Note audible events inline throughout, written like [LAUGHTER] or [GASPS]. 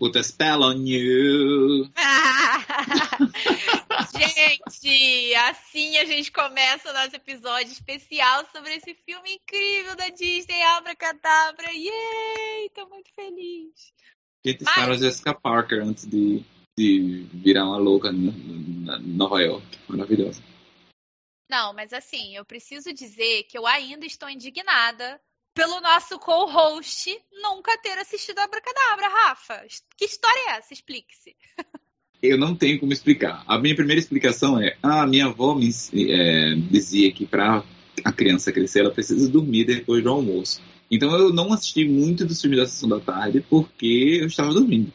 put a spell on you. [LAUGHS] gente, assim a gente começa o nosso episódio especial sobre esse filme incrível da Disney, Abracadabra. Yay! Tô muito feliz. Gente, Mas... a Jessica Parker antes de, de virar uma louca na Nova York. Maravilhosa. Não, mas assim, eu preciso dizer que eu ainda estou indignada pelo nosso co-host nunca ter assistido a Abracadabra, Rafa. Que história é essa? Explique-se. Eu não tenho como explicar. A minha primeira explicação é: a ah, minha avó me é, dizia que para a criança crescer ela precisa dormir depois do almoço. Então eu não assisti muito dos filmes da sessão da tarde porque eu estava dormindo.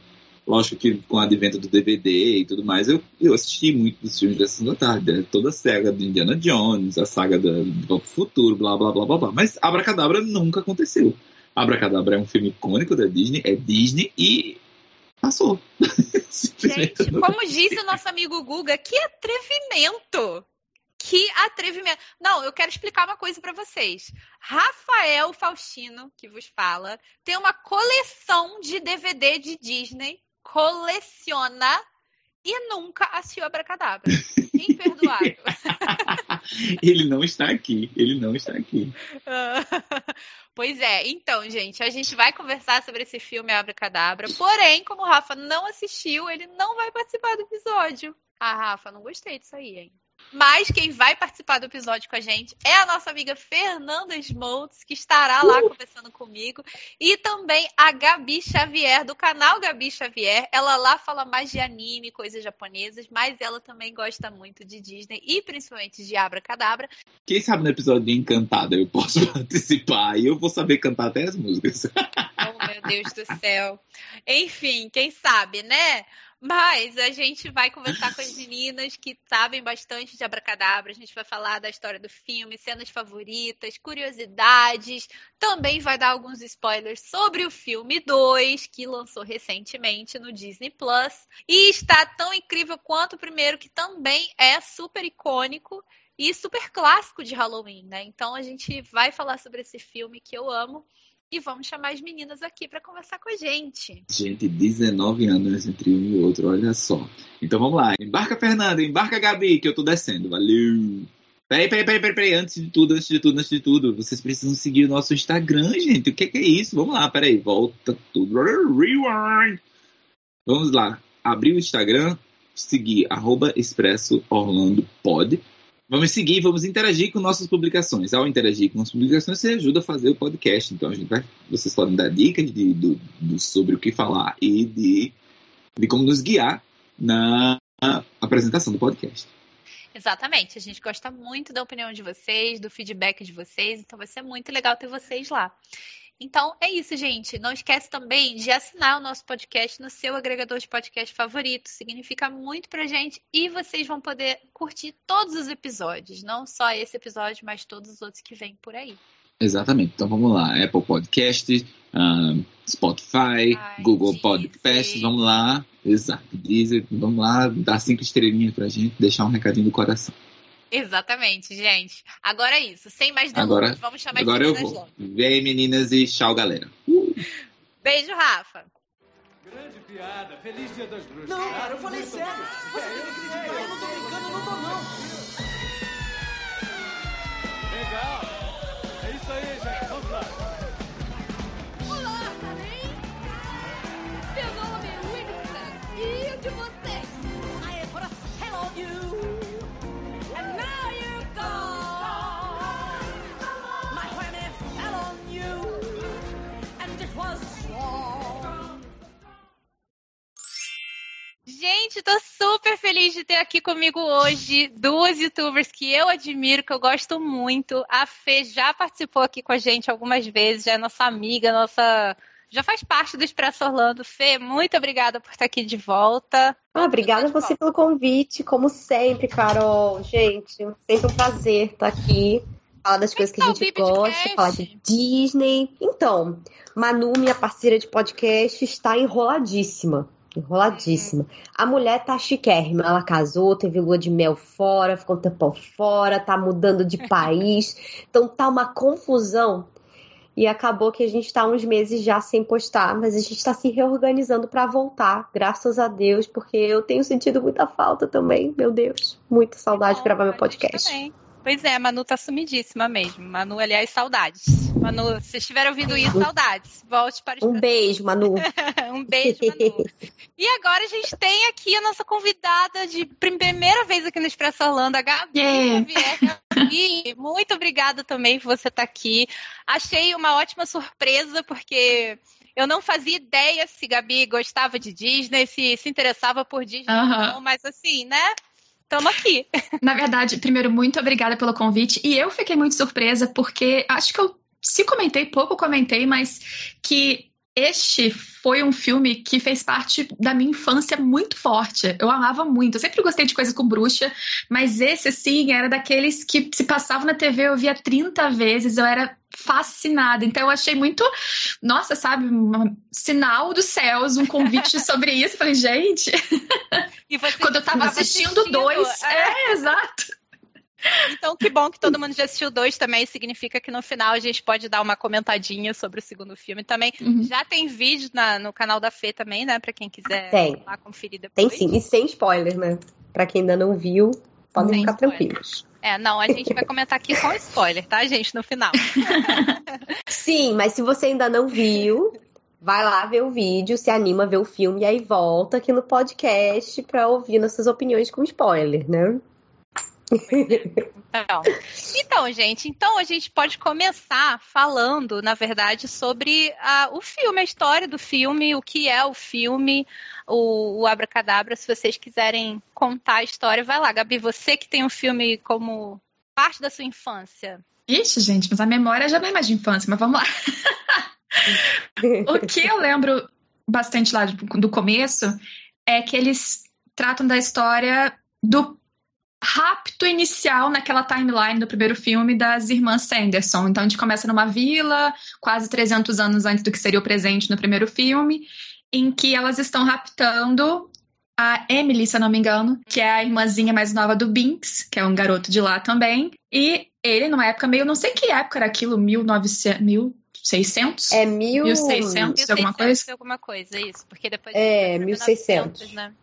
Lógico que com o advento do DVD e tudo mais, eu, eu assisti muito dos filmes da Sessão da Tarde. Né? Toda a saga de Indiana Jones, a saga do, do Futuro, blá, blá, blá, blá, blá. Mas Abracadabra nunca aconteceu. Abracadabra é um filme icônico da Disney, é Disney e passou. [LAUGHS] Gente, como disse o nosso amigo Guga, que atrevimento! Que atrevimento. Não, eu quero explicar uma coisa para vocês. Rafael Faustino, que vos fala, tem uma coleção de DVD de Disney coleciona e nunca assistiu Abracadabra. Imperdoável. [LAUGHS] ele não está aqui. Ele não está aqui. [LAUGHS] pois é. Então, gente, a gente vai conversar sobre esse filme Abracadabra. Porém, como o Rafa não assistiu, ele não vai participar do episódio. Ah, Rafa, não gostei disso aí, hein? Mas quem vai participar do episódio com a gente é a nossa amiga Fernanda Smoltz, que estará lá uh! conversando comigo. E também a Gabi Xavier, do canal Gabi Xavier. Ela lá fala mais de anime, coisas japonesas, mas ela também gosta muito de Disney e principalmente de Abracadabra. Quem sabe no episódio de Encantada eu posso [LAUGHS] participar e eu vou saber cantar até as músicas. Oh, meu Deus do céu. Enfim, quem sabe, né? Mas a gente vai conversar com as meninas que sabem bastante de Abracadabra. A gente vai falar da história do filme, cenas favoritas, curiosidades. Também vai dar alguns spoilers sobre o filme 2, que lançou recentemente no Disney Plus. E está tão incrível quanto o primeiro, que também é super icônico e super clássico de Halloween, né? Então a gente vai falar sobre esse filme que eu amo e vamos chamar as meninas aqui para conversar com a gente. Gente, 19 anos entre um e outro, olha só. Então vamos lá. Embarca, Fernanda, embarca, Gabi, que eu tô descendo. Valeu! Peraí, peraí, peraí, peraí, antes de tudo, antes de tudo, antes de tudo, vocês precisam seguir o nosso Instagram, gente. O que é, é isso? Vamos lá, peraí, volta tudo. Rewind! Vamos lá, abrir o Instagram, seguir arroba Expresso Orlando Pod Vamos seguir, vamos interagir com nossas publicações. Ao interagir com nossas publicações, você ajuda a fazer o podcast. Então, a gente vai, vocês podem dar dicas de, de, sobre o que falar e de, de como nos guiar na apresentação do podcast. Exatamente. A gente gosta muito da opinião de vocês, do feedback de vocês. Então, vai ser muito legal ter vocês lá. Então é isso, gente. Não esquece também de assinar o nosso podcast no seu agregador de podcast favorito. Significa muito pra gente e vocês vão poder curtir todos os episódios, não só esse episódio, mas todos os outros que vêm por aí. Exatamente. Então vamos lá. Apple Podcast, um, Spotify, Ai, Google Deezer. Podcast, vamos lá. Exato. Deezer, vamos lá, dar cinco estrelinhas pra gente, deixar um recadinho do coração. Exatamente, gente. Agora é isso. Sem mais delongas, agora, vamos chamar agora as meninas eu vou. Vem, meninas, e tchau, galera. Uh. Beijo, Rafa. Grande piada. Feliz Dia das Bruxas. Não, cara, eu falei sério. Você tem que acreditar. Eu não tô brincando, não tô não. Legal. É isso aí, gente. Vamos lá. Olá, bem? Meu nome é Winston. E o de vocês? I am for hello you. Gente, tô super feliz de ter aqui comigo hoje duas youtubers que eu admiro, que eu gosto muito. A Fê já participou aqui com a gente algumas vezes, já é nossa amiga, nossa. Já faz parte do Expresso Orlando. Fê, muito obrigada por estar aqui de volta. Ah, obrigada a você volta. pelo convite, como sempre, Carol. Gente, sempre um prazer estar aqui falar das coisas que a gente gosta, falar de Disney. Então, Manu, minha parceira de podcast, está enroladíssima. Enroladíssima. A mulher tá chiquérrima. Ela casou, teve lua de mel fora, ficou um tempão fora, tá mudando de [LAUGHS] país. Então tá uma confusão. E acabou que a gente tá uns meses já sem postar, mas a gente tá se reorganizando para voltar, graças a Deus, porque eu tenho sentido muita falta também, meu Deus. Muita saudade de gravar meu podcast. Também. Pois é, a Manu tá sumidíssima mesmo. Manu, aliás, saudades. Manu, se estiver ouvindo isso, saudades. Volte para os Um beijo, Manu. [LAUGHS] um beijo, Manu. e agora a gente tem aqui a nossa convidada de primeira vez aqui no Expresso Orlando, a Gabi yeah. Gabi, muito obrigada também por você estar tá aqui. Achei uma ótima surpresa, porque eu não fazia ideia se Gabi gostava de Disney, se se interessava por Disney, uh -huh. não, mas assim, né? Estamos aqui. Na verdade, primeiro, muito obrigada pelo convite. E eu fiquei muito surpresa, porque acho que eu, se comentei, pouco comentei, mas que este foi um filme que fez parte da minha infância muito forte. Eu amava muito. Eu sempre gostei de coisas com bruxa, mas esse, assim, era daqueles que se passava na TV, eu via 30 vezes, eu era fascinada. Então eu achei muito, nossa, sabe, um sinal dos céus, um convite [LAUGHS] sobre isso. Eu falei, gente. [LAUGHS] Quando eu tava assistindo, assistindo dois. É, é exato. Então, que bom que todo mundo já assistiu dois também. Significa que no final a gente pode dar uma comentadinha sobre o segundo filme também. Uhum. Já tem vídeo na, no canal da Fê também, né? Pra quem quiser tem. lá conferir depois. Tem sim, e sem spoiler, né? Pra quem ainda não viu, podem sem ficar spoiler. tranquilos. É, não, a gente vai comentar aqui com spoiler, tá, gente, no final. [LAUGHS] sim, mas se você ainda não viu, vai lá ver o vídeo, se anima a ver o filme e aí volta aqui no podcast pra ouvir nossas opiniões com spoiler, né? Então, então, gente, então a gente pode começar falando, na verdade, sobre a, o filme, a história do filme, o que é o filme, o, o Abracadabra. Se vocês quiserem contar a história, vai lá. Gabi, você que tem o um filme como parte da sua infância. Ixi, gente, mas a memória já não é mais de infância, mas vamos lá. o que eu lembro bastante lá do começo é que eles tratam da história do rapto inicial naquela timeline do primeiro filme das irmãs Sanderson. Então a gente começa numa vila, quase 300 anos antes do que seria o presente no primeiro filme, em que elas estão raptando a Emily, se eu não me engano, que é a irmãzinha mais nova do Binks, que é um garoto de lá também. E ele, numa época meio, não sei que época era aquilo, 1900, 1600? É mil... 1600, alguma coisa? alguma coisa, isso. Porque depois... É, 1600. 1900, né?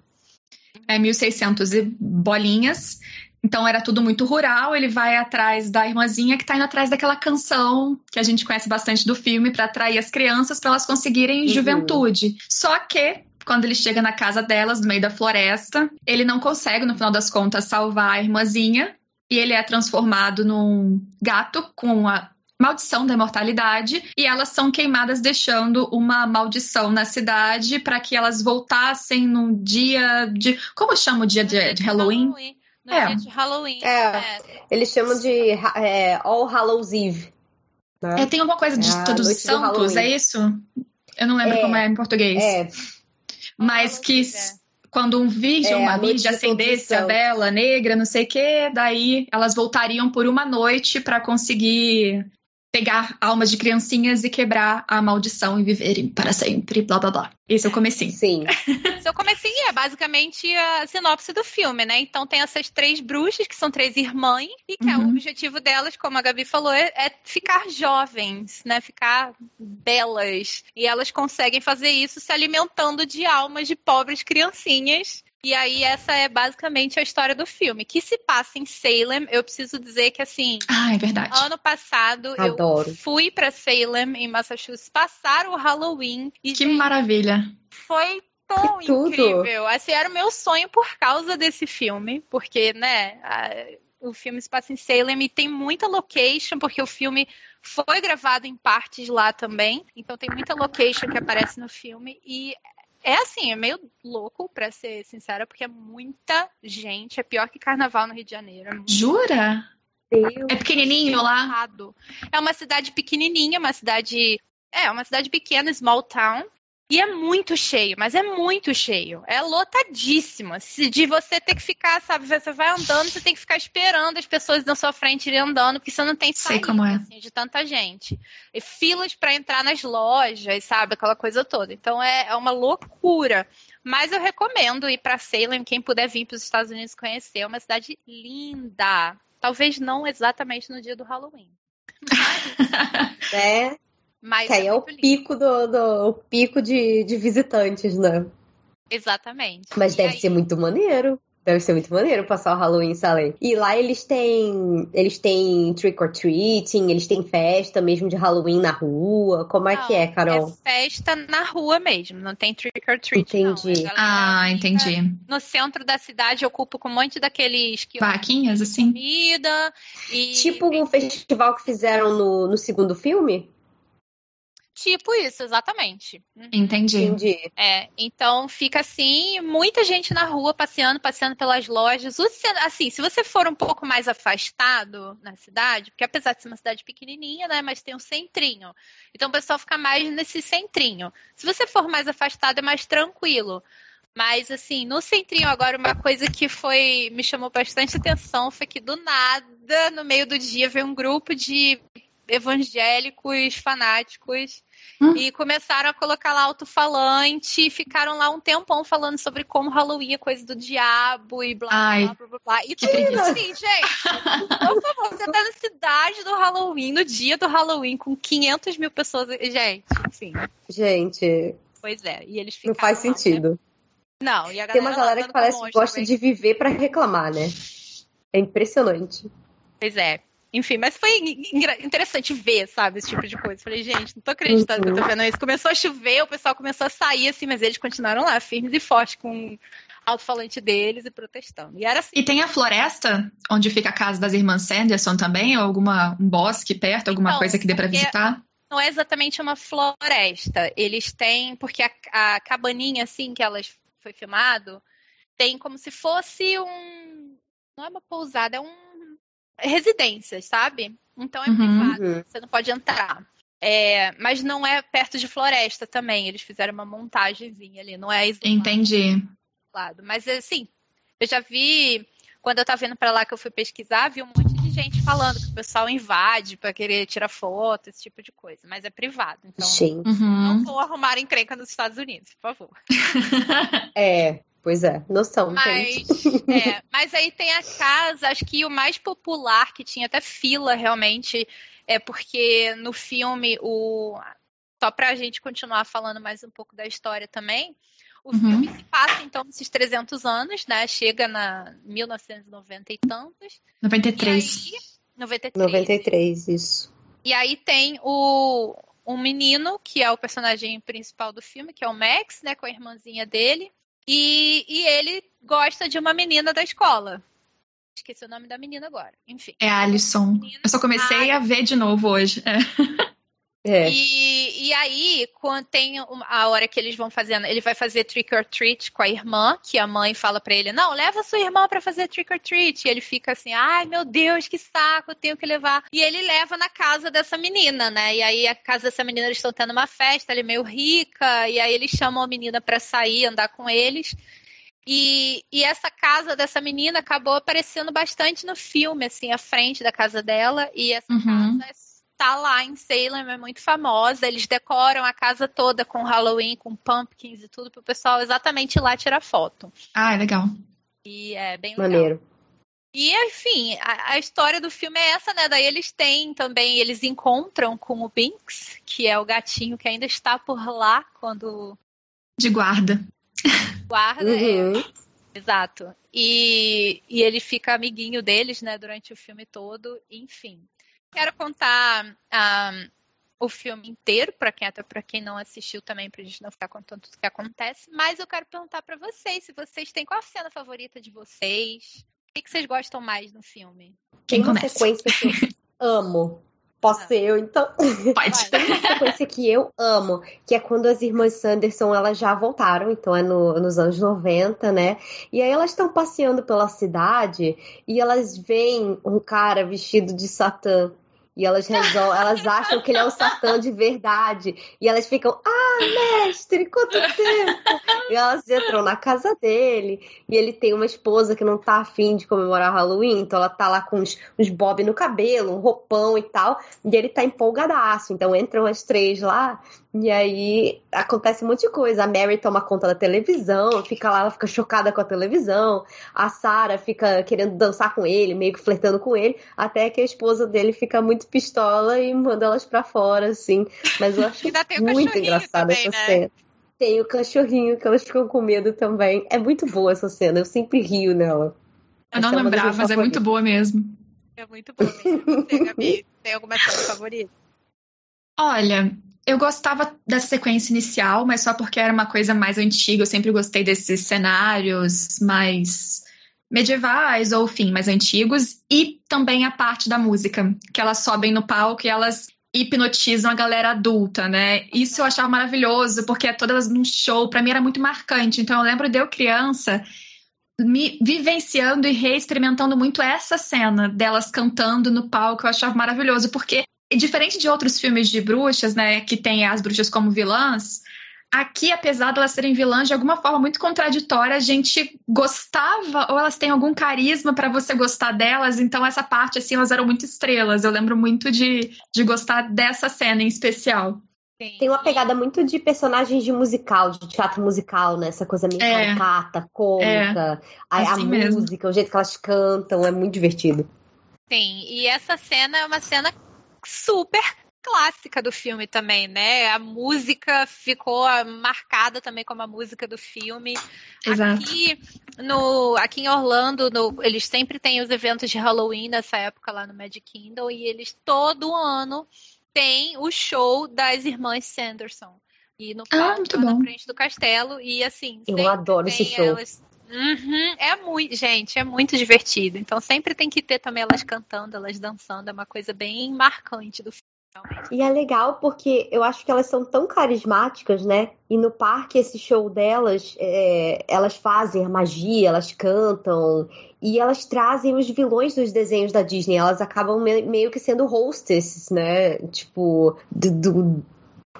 É 1600 e bolinhas. Então era tudo muito rural. Ele vai atrás da irmãzinha que está indo atrás daquela canção que a gente conhece bastante do filme para atrair as crianças para elas conseguirem uhum. juventude. Só que quando ele chega na casa delas, no meio da floresta, ele não consegue, no final das contas, salvar a irmãzinha. E ele é transformado num gato com a maldição da imortalidade e elas são queimadas deixando uma maldição na cidade para que elas voltassem num dia de como chama o dia de, de Halloween? Halloween. No é. dia de Halloween. É, é. Eles chamam de é, All Hallows Eve. Né? É, tem alguma coisa de é Todos os Santos, é isso? Eu não lembro é, como é em português. É. Mas que quando um virgem, é, uma virgem acendesse a vela negra, não sei o que, daí elas voltariam por uma noite para conseguir pegar almas de criancinhas e quebrar a maldição e viverem para sempre, blá blá blá. Esse é o comecinho. Sim. Esse é o comecinho, é basicamente a sinopse do filme, né? Então tem essas três bruxas, que são três irmãs, e que uhum. é, o objetivo delas, como a Gabi falou, é, é ficar jovens, né? Ficar belas. E elas conseguem fazer isso se alimentando de almas de pobres criancinhas e aí, essa é basicamente a história do filme, que se passa em Salem. Eu preciso dizer que, assim. Ah, é verdade. Ano passado, Adoro. eu fui para Salem, em Massachusetts, passar o Halloween. E, que gente, maravilha! Foi tão que incrível. Assim, era o meu sonho por causa desse filme, porque, né. A, o filme se passa em Salem e tem muita location, porque o filme foi gravado em partes lá também. Então tem muita location que aparece no filme. E é assim, é meio louco, pra ser sincera, porque é muita gente. É pior que carnaval no Rio de Janeiro. É Jura? Deus. É pequenininho lá? É uma cidade pequenininha, uma cidade. É, uma cidade pequena, small town. E é muito cheio, mas é muito cheio. É lotadíssimo. De você ter que ficar, sabe, você vai andando, você tem que ficar esperando as pessoas na sua frente irem andando, porque você não tem saída, é. assim, de tanta gente. E filas para entrar nas lojas, sabe, aquela coisa toda. Então é, é uma loucura. Mas eu recomendo ir para Salem, quem puder vir para os Estados Unidos conhecer. É uma cidade linda. Talvez não exatamente no dia do Halloween. [LAUGHS] é. [LAUGHS] Mas Que aí é o muito lindo. pico do, do o pico de, de visitantes, né? Exatamente. Mas E deve aí- ser muito maneiro. Deve ser muito maneiro passar o Halloween em Salem. E lá eles têm. Eles têm trick or treating, eles têm festa mesmo de Halloween na rua. Como é que é, Não, Carol? É festa na rua mesmo, não tem trick or treat, não. Entendi. Ah, entendi. No centro da cidade, ocupa com um monte daqueles que Vaquinhas, assim? comida e Tipo o festival que fizeram no, no segundo filme? Tipo isso, exatamente. Uhum. Entendi. Entendi. É, então fica assim, muita gente na rua passeando, passeando pelas lojas. Assim, se você for um pouco mais afastado na cidade, porque apesar de ser uma cidade pequenininha, né, mas tem um centrinho. Então o pessoal fica mais nesse centrinho. Se você for mais afastado é mais tranquilo. Mas assim, no centrinho agora uma coisa que foi me chamou bastante atenção foi que do nada, no meio do dia, veio um grupo de evangélicos fanáticos Hum. e começaram a colocar lá alto-falante e ficaram lá um tempão falando sobre como Halloween é coisa do diabo e blá Ai, blá blá blá blá. E tudo preguiça. assim, gente. Por favor, você tá na cidade do Halloween, no dia do Halloween, com 500 mil pessoas. Gente, enfim. Gente, Pois é. E eles não ficaram faz lá, né? sentido. Não, e a Tem uma galera que parece que gosta também. de viver pra reclamar, né? É impressionante. Pois é. Enfim, mas foi interessante ver, sabe, esse tipo de coisa. Falei, gente, não tô acreditando que eu tô vendo isso. Começou a chover, o pessoal começou a sair, assim, mas eles continuaram lá, firmes e fortes, com alto-falante deles e protestando. E era assim. E tem a floresta, onde fica a casa das irmãs Sanderson também, ou alguma um bosque perto, alguma Então, coisa que dê pra porque- visitar? não é exatamente uma floresta. Eles têm, porque a, a cabaninha assim que elas foi filmado, tem como se fosse um, não é uma pousada, é um residências, sabe? Então é Uhum. privado, Uhum. você não pode entrar. É, mas não é perto de floresta também. Eles fizeram uma montagenzinha ali, não é isolado. Entendi. lado. Mas assim, eu já vi, quando eu tava indo pra lá que eu fui pesquisar, vi um monte de gente falando que o pessoal invade pra querer tirar foto, esse tipo de coisa. Mas é privado, então Gente. não Uhum. vou arrumar encrenca nos Estados Unidos, por favor. [LAUGHS] É, pois é. Noção. Mas, é, mas aí tem a casa, acho que o mais popular, que tinha até fila realmente, é porque no filme, o só pra gente continuar falando mais um pouco da história também, o Uhum. filme se passa, então, nesses 300 anos, né? Chega na 1990 e tantos. 93. E aí, 93. 93, isso. E aí tem o um menino, que é o personagem principal do filme, que é o Max, né? Com a irmãzinha dele. E, e ele gosta de uma menina da escola. Esqueci o nome da menina agora. Enfim. É a Alison. Eu só comecei a ver de novo hoje. É. [LAUGHS] É. E, e aí, quando tem a hora que eles vão fazendo, ele vai fazer trick or treat com a irmã, que a mãe fala pra ele: Não, leva sua irmã pra fazer trick or treat. E ele fica assim: Ai, meu Deus, que saco, eu tenho que levar. E ele leva na casa dessa menina, né? E aí, a casa dessa menina, eles estão tendo uma festa, ela é meio rica, e aí eles chamam a menina pra sair, andar com eles. E, e essa casa dessa menina acabou aparecendo bastante no filme, assim, à frente da casa dela. E essa Uhum. casa está lá em Salem, é muito famosa. Eles decoram a casa toda com Halloween, com pumpkins e tudo, para o pessoal exatamente ir lá tirar foto. Ah, é legal. E é bem legal. Maneiro. E, enfim, a, a história do filme é essa, né? Daí eles têm também, eles encontram com o Binks, que é o gatinho que ainda está por lá quando De guarda. guarda. é, Uhum. Exato. E, e ele fica amiguinho deles, né, durante o filme todo, enfim. Quero contar ah, o filme inteiro, para quem até para quem não assistiu também, pra gente não ficar contando tudo que acontece, mas eu quero perguntar para vocês, se vocês têm qual a cena favorita de vocês? O que, que vocês gostam mais no filme? Quem Tem uma começa? sequência que eu amo. Posso Ah. ser eu, então? Pode. Tem uma sequência que eu amo, que é quando as irmãs Sanderson elas já voltaram, então é no- nos anos 90, né? E aí elas estão passeando pela cidade e elas veem um cara vestido de Satã. E elas resolvem, elas acham que ele é o Satã de verdade. E elas ficam, ah, mestre, quanto tempo! E elas entram na casa dele. E ele tem uma esposa que não tá afim de comemorar Halloween, então ela tá lá com uns, uns bob no cabelo, um roupão e tal. E ele tá empolgadaço. Então entram as três lá E aí acontece um monte de coisa. A Mary toma conta da televisão, fica lá, ela fica chocada com a televisão. A Sarah fica querendo dançar com ele, meio que flertando com ele, até que a esposa dele fica muito pistola e manda elas para fora, assim. Mas eu acho [LAUGHS] muito engraçada essa né? cena. Tem o cachorrinho que elas ficam com medo também. É muito boa essa cena, eu sempre rio nela. Eu não é lembrava, mas é muito boa mesmo. É muito boa mesmo. Você, Gabi, [LAUGHS] tem alguma cena favorita? Olha, eu gostava dessa sequência inicial, mas só porque era uma coisa mais antiga. Eu sempre gostei desses cenários mais medievais ou, enfim, mais antigos. E também a parte da música, que elas sobem no palco e elas hipnotizam a galera adulta, né? Isso eu achava maravilhoso, porque é todas num show, para mim era muito marcante. Então eu lembro de eu criança me vivenciando e reexperimentando muito essa cena delas cantando no palco, eu achava maravilhoso, porque diferente de outros filmes de bruxas, né, que tem as bruxas como vilãs, aqui, apesar de elas serem vilãs de alguma forma muito contraditória, a gente gostava ou elas têm algum carisma para você gostar delas, então essa parte assim, elas eram muito estrelas. Eu lembro muito de, de gostar dessa cena em especial. Tem uma pegada muito de personagens de musical, de teatro musical, né? Essa coisa meio é, caricata, cômica, é, a, assim a música, o jeito que elas cantam, é muito divertido. Sim, e essa cena é uma cena super clássica do filme também, né? A música ficou marcada também como a música do filme. Exato. Aqui, no, aqui em Orlando, no, eles sempre têm os eventos de Halloween nessa época lá no Magic Kingdom e eles todo ano têm o show das irmãs Sanderson. E no ah, palco, na frente do castelo. E assim, eu adoro esse show. Elas, Uhum, é muito, gente, é muito divertido. Então sempre tem que ter também elas cantando, elas dançando, é uma coisa bem marcante do filme. E é legal porque eu acho que elas são tão carismáticas, né? E no parque, esse show delas, é, elas fazem a magia, elas cantam e elas trazem os vilões dos desenhos da Disney. Elas acabam meio que sendo hostesses, né? Tipo, do, do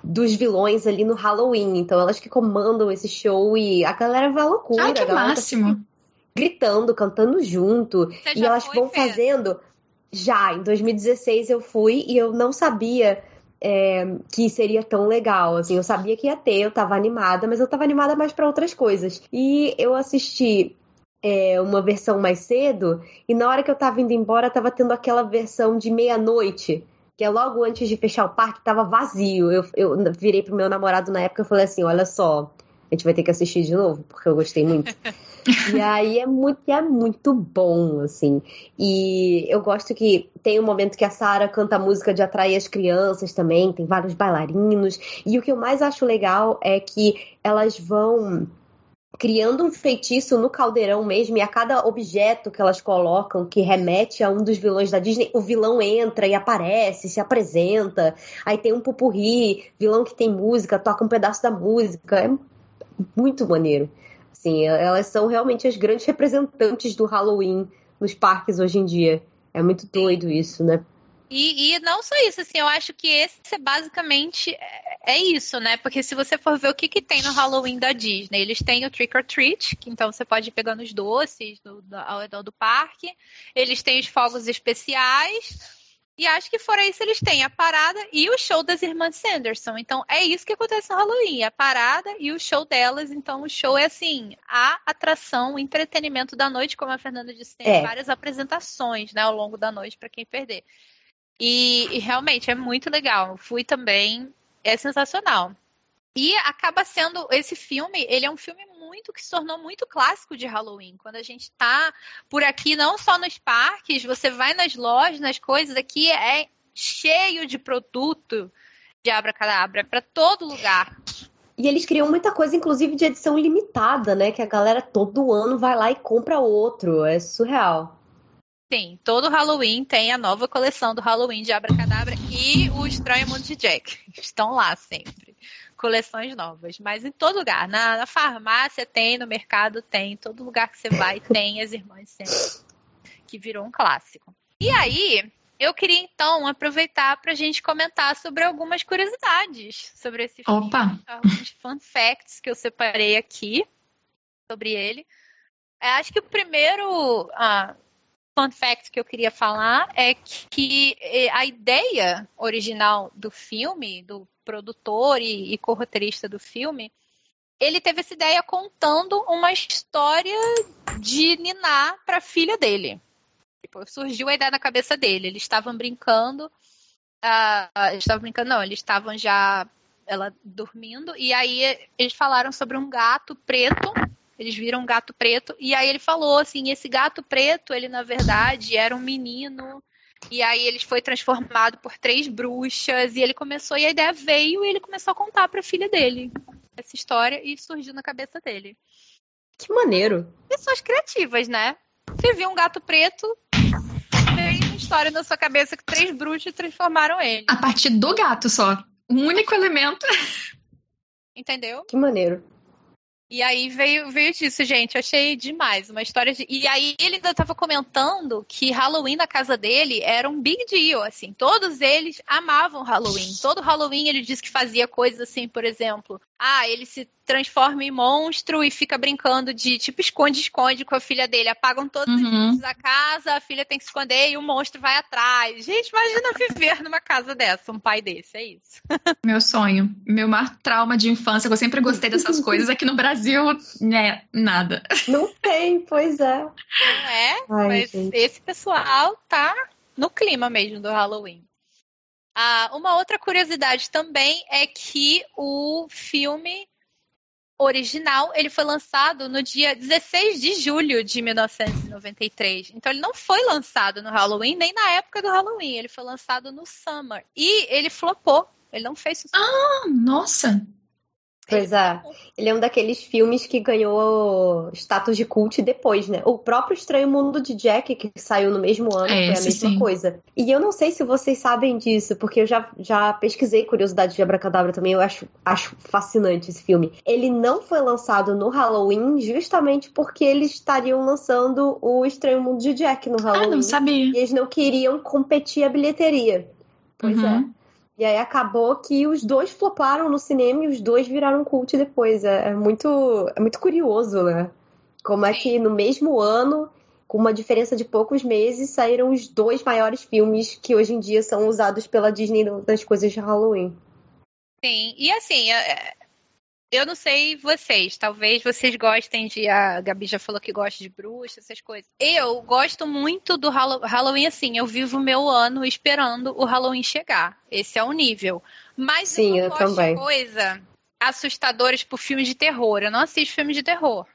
dos vilões ali no Halloween. Então elas que comandam esse show e a galera vai à loucura. Ai, que tá máximo! Tá gritando, cantando junto. Você e elas vão fazendo. Já, em 2016 eu fui e eu não sabia é, que seria tão legal. Assim, eu sabia que ia ter, eu tava animada, mas eu tava animada mais para outras coisas. E eu assisti é, uma versão mais cedo, e na hora que eu tava indo embora, tava tendo aquela versão de meia-noite que é logo antes de fechar o parque, tava vazio. Eu, eu virei pro meu namorado na época e falei assim: olha só, a gente vai ter que assistir de novo, porque eu gostei muito. [LAUGHS] e aí é muito, é muito bom, assim. E eu gosto que tem um momento que a Sara canta a música de atrair as crianças também, tem vários bailarinos. E o que eu mais acho legal é que elas vão criando um feitiço no caldeirão mesmo, e a cada objeto que elas colocam que remete a um dos vilões da Disney, o vilão entra e aparece, se apresenta. Aí tem um pupurri, vilão que tem música, toca um pedaço da música. É muito maneiro. Assim, elas são realmente as grandes representantes do Halloween nos parques hoje em dia. É muito doido isso, né? E, e, não só isso, assim, eu acho que esse é basicamente é, é isso, né? Porque se você for ver o que, que tem no Halloween da Disney, eles têm o Trick or Treat, que então você pode ir pegando os doces do, do, ao redor do parque. Eles têm os fogos especiais. E acho que fora isso, eles têm a parada e o show das irmãs Sanderson. Então, é isso que acontece no Halloween: a parada e o show delas. Então, o show é assim: a atração, o entretenimento da noite, como a Fernanda disse, tem é. várias apresentações né, ao longo da noite para quem perder. E, e realmente é muito legal. Fui também, é sensacional. E acaba sendo esse filme, ele é um filme muito que se tornou muito clássico de Halloween. Quando a gente tá por aqui, não só nos parques, você vai nas lojas, nas coisas, aqui é cheio de produto de abracadabra para todo lugar. E eles criam muita coisa, inclusive de edição limitada, né? Que a galera todo ano vai lá e compra outro. É surreal. Sim, todo Halloween tem a nova coleção do Halloween de Abracadabra e o Estranho Mundo de Jack. [LAUGHS] Estão lá sempre. Coleções novas. Mas em todo lugar. Na, na farmácia tem, no mercado tem. Todo lugar que você vai tem as irmãs sempre. Que virou um clássico. E aí, eu queria então aproveitar para a gente comentar sobre algumas curiosidades sobre esse filme. Opa! Alguns fun facts que eu separei aqui sobre ele. É, acho que o primeiro. Ah, fun fact que eu queria falar é que a ideia original do filme, do produtor e, e do filme, ele teve essa ideia contando uma história de Niná para a filha dele. Tipo, surgiu a ideia na cabeça dele. Eles estavam brincando. Uh, eles estavam brincando, não, eles estavam já ela dormindo, e aí eles falaram sobre um gato preto. Eles viram um gato preto, e aí ele falou assim: esse gato preto, ele na verdade era um menino e aí ele foi transformado por três bruxas e ele começou e a ideia veio e ele começou a contar para a filha dele essa história e surgiu na cabeça dele. Que maneiro. Pessoas criativas, né? Você viu um gato preto, veio uma história na sua cabeça que três bruxas transformaram ele. A partir do gato só. Um único elemento. Entendeu? Que maneiro. E aí veio, veio disso, gente. Eu achei demais. Uma história de. E aí ele ainda estava comentando que Halloween na casa dele era um big deal, assim. Todos eles amavam Halloween. Todo Halloween ele disse que fazia coisas assim, por exemplo. Ah, ele se transforma em monstro e fica brincando de tipo esconde-esconde com a filha dele. Apagam todos uhum. os luzes da casa, a filha tem que se esconder e o monstro vai atrás. Gente, imagina [LAUGHS] viver numa casa dessa, um pai desse, é isso. [LAUGHS] Meu sonho. Meu maior trauma de infância, eu sempre gostei dessas [LAUGHS] coisas. Aqui no Brasil, né, nada. Não tem, pois é. Não é, Ai, mas gente. esse pessoal tá no clima mesmo do Halloween. Ah, uma outra curiosidade também é que o filme original ele foi lançado no dia 16 de julho de 1993. Então ele não foi lançado no Halloween nem na época do Halloween. Ele foi lançado no Summer e ele flopou. Ele não fez sucesso. Ah, nossa! Pois é. Ele é um daqueles filmes que ganhou status de cult depois, né? O próprio Estranho Mundo de Jack, que saiu no mesmo ano, é, foi a mesma sim. coisa. E eu não sei se vocês sabem disso, porque eu já, já pesquisei Curiosidade de Abracadabra também, eu acho, acho fascinante esse filme. Ele não foi lançado no Halloween justamente porque eles estariam lançando o Estranho Mundo de Jack no Halloween. Ah, não sabia. E eles não queriam competir a bilheteria. Pois uhum. é. E aí acabou que os dois floparam no cinema e os dois viraram cult depois. É, é muito, é muito curioso, né? Como é que no mesmo ano, com uma diferença de poucos meses, saíram os dois maiores filmes que hoje em dia são usados pela Disney nas coisas de Halloween. Sim, e assim, é, eu não sei vocês, talvez vocês gostem de. A Gabi já falou que gosta de bruxa, essas coisas. Eu gosto muito do Halloween, assim, eu vivo meu ano esperando o Halloween chegar. Esse é o nível. Mas Sim, eu, eu gosto também. de coisa assustadora, tipo filmes de terror. Eu não assisto filmes de terror.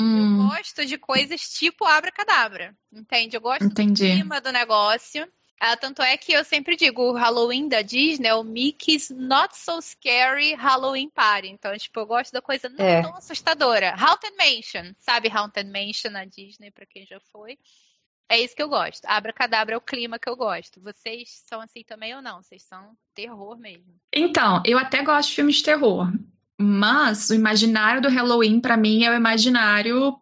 Hum. Eu gosto de coisas tipo Abra Cadabra. Entende? Eu gosto Entendi. do clima do negócio. Ah, tanto é que eu sempre digo, o Halloween da Disney é o Mickey's Not So Scary Halloween Party. Então, tipo, eu gosto da coisa não é. tão assustadora. Haunted Mansion, sabe Haunted Mansion na Disney, pra quem já foi? É isso que eu gosto. Abra Cadabra é o clima que eu gosto. Vocês são assim também ou não? Vocês são terror mesmo? Então, eu até gosto de filmes de terror. Mas o imaginário do Halloween, para mim, é o imaginário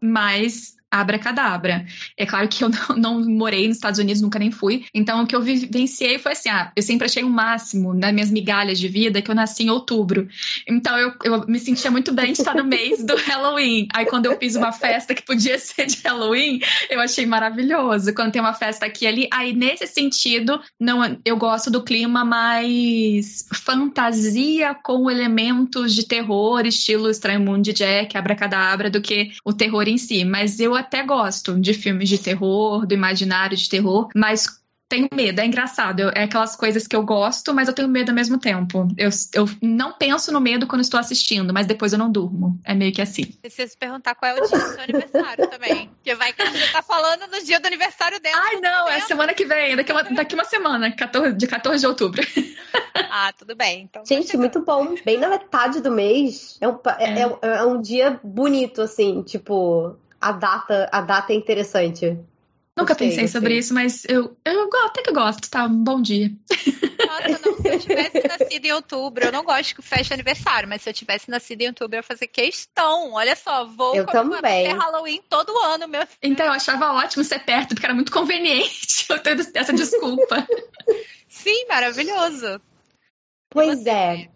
mais abracadabra. É claro que eu [LAUGHS] não, não, morei nos Estados Unidos, nunca nem fui. Então, o que eu vivenciei foi assim: ah, eu sempre achei o um máximo nas minhas migalhas de vida que eu nasci em outubro. Então, eu, eu me sentia muito bem de estar no mês do [LAUGHS] Halloween. Aí, quando eu fiz uma festa que podia [LAUGHS] ser de Halloween, eu achei maravilhoso. Quando tem uma festa aqui e ali, aí nesse sentido, não, eu gosto do clima mais fantasia com elementos de terror, estilo Estranho Mundo de Jack, Abracadabra, do que o terror em si. Mas eu até gosto de filmes de terror, do imaginário de terror, mas tenho medo, é engraçado. Eu, é aquelas coisas que eu gosto, mas eu tenho medo ao mesmo tempo. Eu, eu não penso no medo quando estou assistindo, mas depois eu não durmo. É meio que assim. Preciso perguntar qual é o dia do seu aniversário também. Porque vai que você tá falando no dia do aniversário dela. Ai, não, é semana que vem, daqui uma, daqui uma semana, 14, de 14 de outubro. [LAUGHS] Ah, tudo bem. Então Gente, muito bom. Bem na metade do mês. É um, é. É, é um dia bonito, assim, tipo a data, a data é interessante. Nunca gostei, pensei gostei. sobre isso, mas eu, eu até que gosto, tá? Um bom dia. Nossa, não, se eu tivesse nascido em outubro, eu não gosto que feche aniversário, mas se eu tivesse nascido em outubro, eu ia fazer questão. Olha só, vou eu também. Halloween todo ano, meu filho. Então, eu achava ótimo ser perto, porque era muito conveniente [LAUGHS] eu ter essa desculpa. Sim, maravilhoso. Pois é.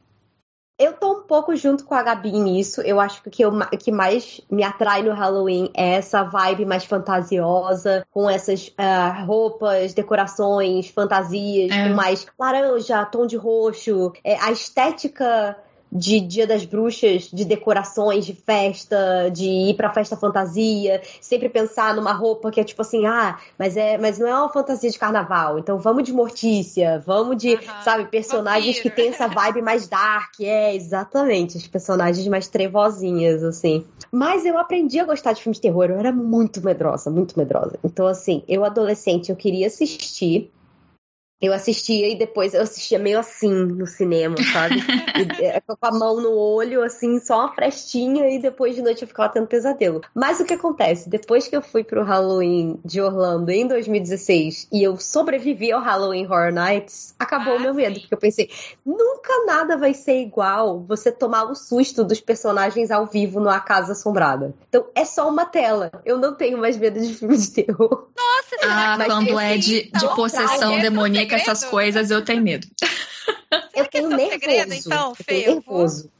Eu tô um pouco junto com a Gabi nisso. Eu acho que o que mais me atrai no Halloween é essa vibe mais fantasiosa, com essas uh, roupas, decorações, fantasias, é. com mais laranja, tom de roxo. É, a estética de Dia das Bruxas, de decorações, de festa, de ir pra festa fantasia, sempre pensar numa roupa que é tipo assim, ah, mas é, mas não é uma fantasia de carnaval, então vamos de Mortícia, vamos de, sabe, personagens Vampiro. que tem essa vibe mais dark, é, exatamente, os personagens mais trevozinhas, assim. Mas eu aprendi a gostar de filmes de terror, eu era muito medrosa, muito medrosa. Então, assim, eu adolescente, eu queria assistir eu assistia e depois eu assistia meio assim no cinema, sabe? [LAUGHS] e, é, com a mão no olho, assim, só uma frestinha e depois de noite eu ficava tendo pesadelo. Mas o que acontece? Depois que eu fui pro Halloween de Orlando em 2016 e eu sobrevivi ao Halloween Horror Nights, acabou o meu medo, porque eu pensei, nunca nada vai ser igual você tomar o susto dos personagens ao vivo numa casa assombrada. Então é só uma tela. Eu não tenho mais medo de filmes de terror. Nossa, [LAUGHS] ah, quando é de, de possessão demoníaca com essas coisas, eu tenho medo. eu tenho nervoso. Segredo, então, Fê, eu nervoso.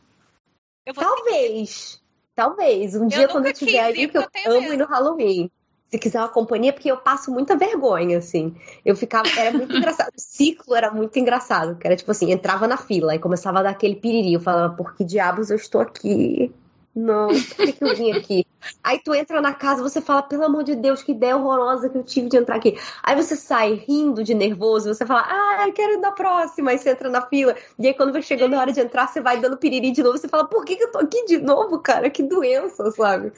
Eu vou... Talvez. Talvez. Um eu dia, quando eu tiver aí, que eu, eu amo ir no Halloween. Se quiser uma companhia, porque eu passo muita vergonha, assim. Eu ficava. Era muito [LAUGHS] engraçado. O ciclo era muito engraçado. Que era tipo assim, entrava na fila e começava a dar aquele piriri. Eu falava, por que diabos eu estou aqui? Não, por que, que eu vim aqui? Aí tu entra na casa, você fala, pelo amor de Deus, que ideia horrorosa que eu tive de entrar aqui. Aí você sai rindo de nervoso, você fala, ah, eu quero ir na próxima. Aí você entra na fila. E aí quando vai chegando a hora de entrar, você vai dando piriri de novo. Você fala, por que, que eu tô aqui de novo, cara? Que doença, sabe?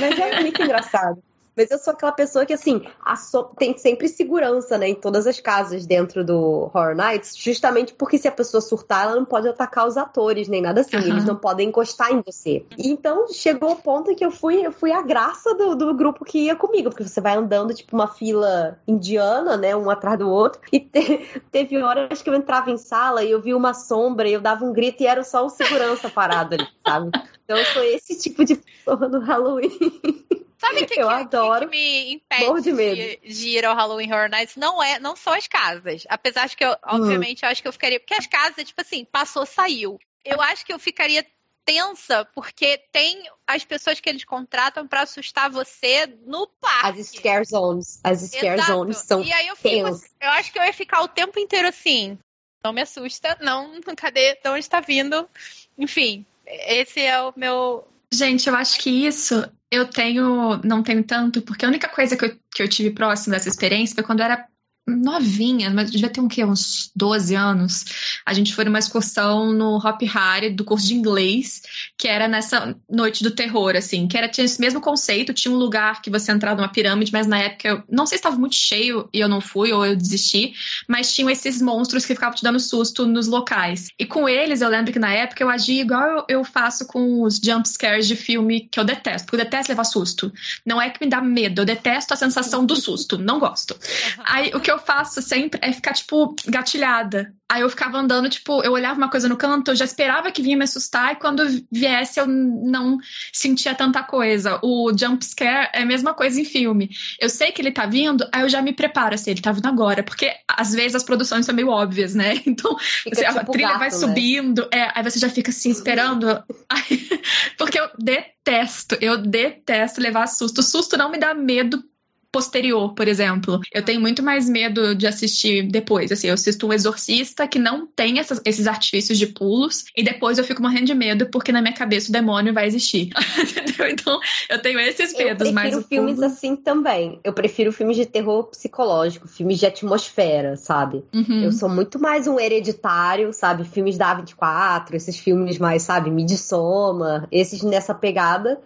Mas é muito engraçado. Mas eu sou aquela pessoa que, assim, so... tem sempre segurança, né, em todas as casas dentro do Horror Nights, justamente porque se a pessoa surtar, ela não pode atacar os atores, nem nada assim. Uhum. Eles não podem encostar em você. Então, chegou o ponto que eu fui, eu fui a graça do, do grupo que ia comigo, porque você vai andando, tipo, uma fila indiana, né, um atrás do outro, e te... [LAUGHS] teve horas que eu entrava em sala e eu vi uma sombra e eu dava um grito e era só o segurança parado ali, sabe? Então, eu sou esse tipo de pessoa no Halloween. [LAUGHS] Sabe o que, eu que, adoro. que me impede de, de, de, ir ao Halloween Horror Nights? Não, é, não são as casas. Apesar de que, eu, hum. obviamente, eu acho que eu ficaria. Porque as casas, tipo assim, passou, saiu. Eu acho que eu ficaria tensa, porque tem as pessoas que eles contratam para assustar você no parque. As scare zones. As scare Exato. zones são E aí eu fico, eu acho que eu ia ficar o tempo inteiro assim. Não me assusta, não, [LAUGHS] cadê? De onde está vindo? Enfim, esse é o meu. Gente, eu acho que isso eu tenho, não tenho tanto, porque a única coisa que eu, que eu tive próximo dessa experiência foi quando eu era novinha, mas devia ter um quê? Uns 12 anos. A gente foi numa excursão no Hop Harry do curso de inglês, que era nessa noite do terror, assim, que era tinha esse mesmo conceito, tinha um lugar que você entrava numa pirâmide, mas na época eu não sei se estava muito cheio e eu não fui ou eu desisti, mas tinham esses monstros que ficavam te dando susto nos locais. E com eles, eu lembro que na época eu agia igual eu, eu faço com os jump scares de filme que eu detesto, porque eu detesto levar susto. Não é que me dá medo, eu detesto a sensação do susto, não gosto. Aí o que eu eu faço sempre é ficar, tipo, gatilhada. Aí eu ficava andando, tipo, eu olhava uma coisa no canto, eu já esperava que vinha me assustar, e quando viesse eu não sentia tanta coisa. O jump scare é a mesma coisa em filme. Eu sei que ele tá vindo, aí eu já me preparo, assim, ele tá vindo agora. Porque às vezes as produções são meio óbvias, né? [LAUGHS] Então, você, tipo a trilha gato, vai né? subindo, é, aí você já fica assim, esperando. [LAUGHS] Aí, porque eu detesto, eu detesto levar susto. O susto não me dá medo posterior, por exemplo. Eu tenho muito mais medo de assistir depois. Assim, eu assisto um exorcista que não tem essas, esses artifícios de pulos, e depois eu fico morrendo de medo porque na minha cabeça o demônio vai existir. [LAUGHS] Entendeu? Então, eu tenho esses medos. Eu prefiro filmes pulo... assim também. Eu prefiro filmes de terror psicológico, filmes de atmosfera, sabe? Uhum. Eu sou muito mais um hereditário, sabe? Filmes da A24, esses filmes mais, sabe? Midsommar, esses nessa pegada.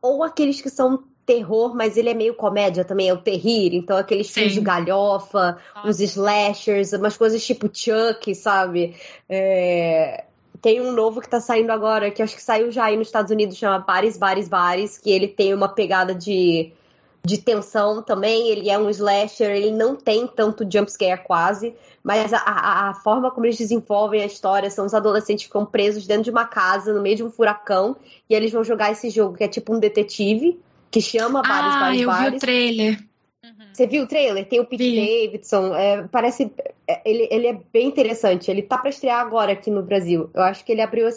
Ou aqueles que são terror, mas ele é meio comédia também, é o terrir, então aqueles filmes de galhofa, Nossa. uns slashers, umas coisas tipo Chuck, sabe? É... Tem um novo que tá saindo agora, que acho que saiu já aí nos Estados Unidos, chama Bares, Bares, Bares, que ele tem uma pegada de, de tensão também, ele é um slasher, ele não tem tanto jumpscare quase, mas a, a, a, forma como eles desenvolvem a história são os adolescentes que ficam presos dentro de uma casa, no meio de um furacão, e eles vão jogar esse jogo que é tipo um detetive, que chama vários, ah, vários, eu vários. vi o trailer. Uhum. Você viu o trailer? Tem o Pete vi. Davidson. É, parece. É, ele, ele é bem interessante. Ele tá pra estrear agora aqui no Brasil. Eu acho que ele abriu.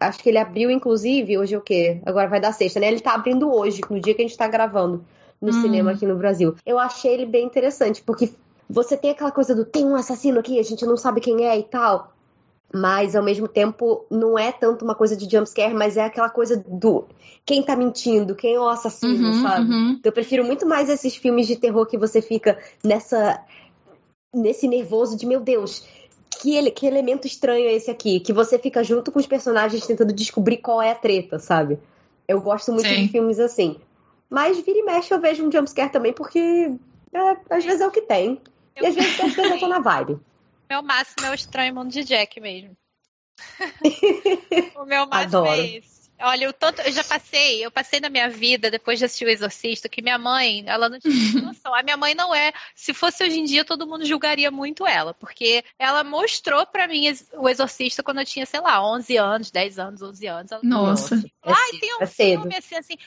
acho que ele abriu, inclusive, hoje é o quê? Agora vai dar sexta, né? Ele tá abrindo hoje, no dia que a gente tá gravando no Hum. cinema aqui no Brasil. Eu achei ele bem interessante, porque você tem aquela coisa do tem um assassino aqui, a gente não sabe quem é e tal. Mas ao mesmo tempo não é tanto uma coisa de jumpscare, mas é aquela coisa do quem tá mentindo, quem é o assassino, Uhum, sabe? uhum. Então, eu prefiro muito mais esses filmes de terror que você fica nessa nesse nervoso de meu Deus, que, ele, que elemento estranho é esse aqui? Que você fica junto com os personagens tentando descobrir qual é a treta, sabe? Eu gosto muito Sim. de filmes assim. Mas vira e mexe eu vejo um jumpscare também, porque é, às vezes é o que tem. E às vezes, às vezes eu tô na vibe. Meu máximo é o Estranho Mundo de Jack mesmo. [LAUGHS] o meu máximo Adoro. é esse. Olha, eu, tanto, eu já passei, eu passei na minha vida, depois de assistir o Exorcista, que minha mãe, ela não tinha [LAUGHS] noção. A minha mãe não é. Se fosse hoje em dia, todo mundo julgaria muito ela, porque ela mostrou pra mim o Exorcista quando eu tinha, sei lá, 11 anos, 10 anos, 11 anos. Ela Nossa. É, Ai, cedo, tem um é cedo. filme assim, assim.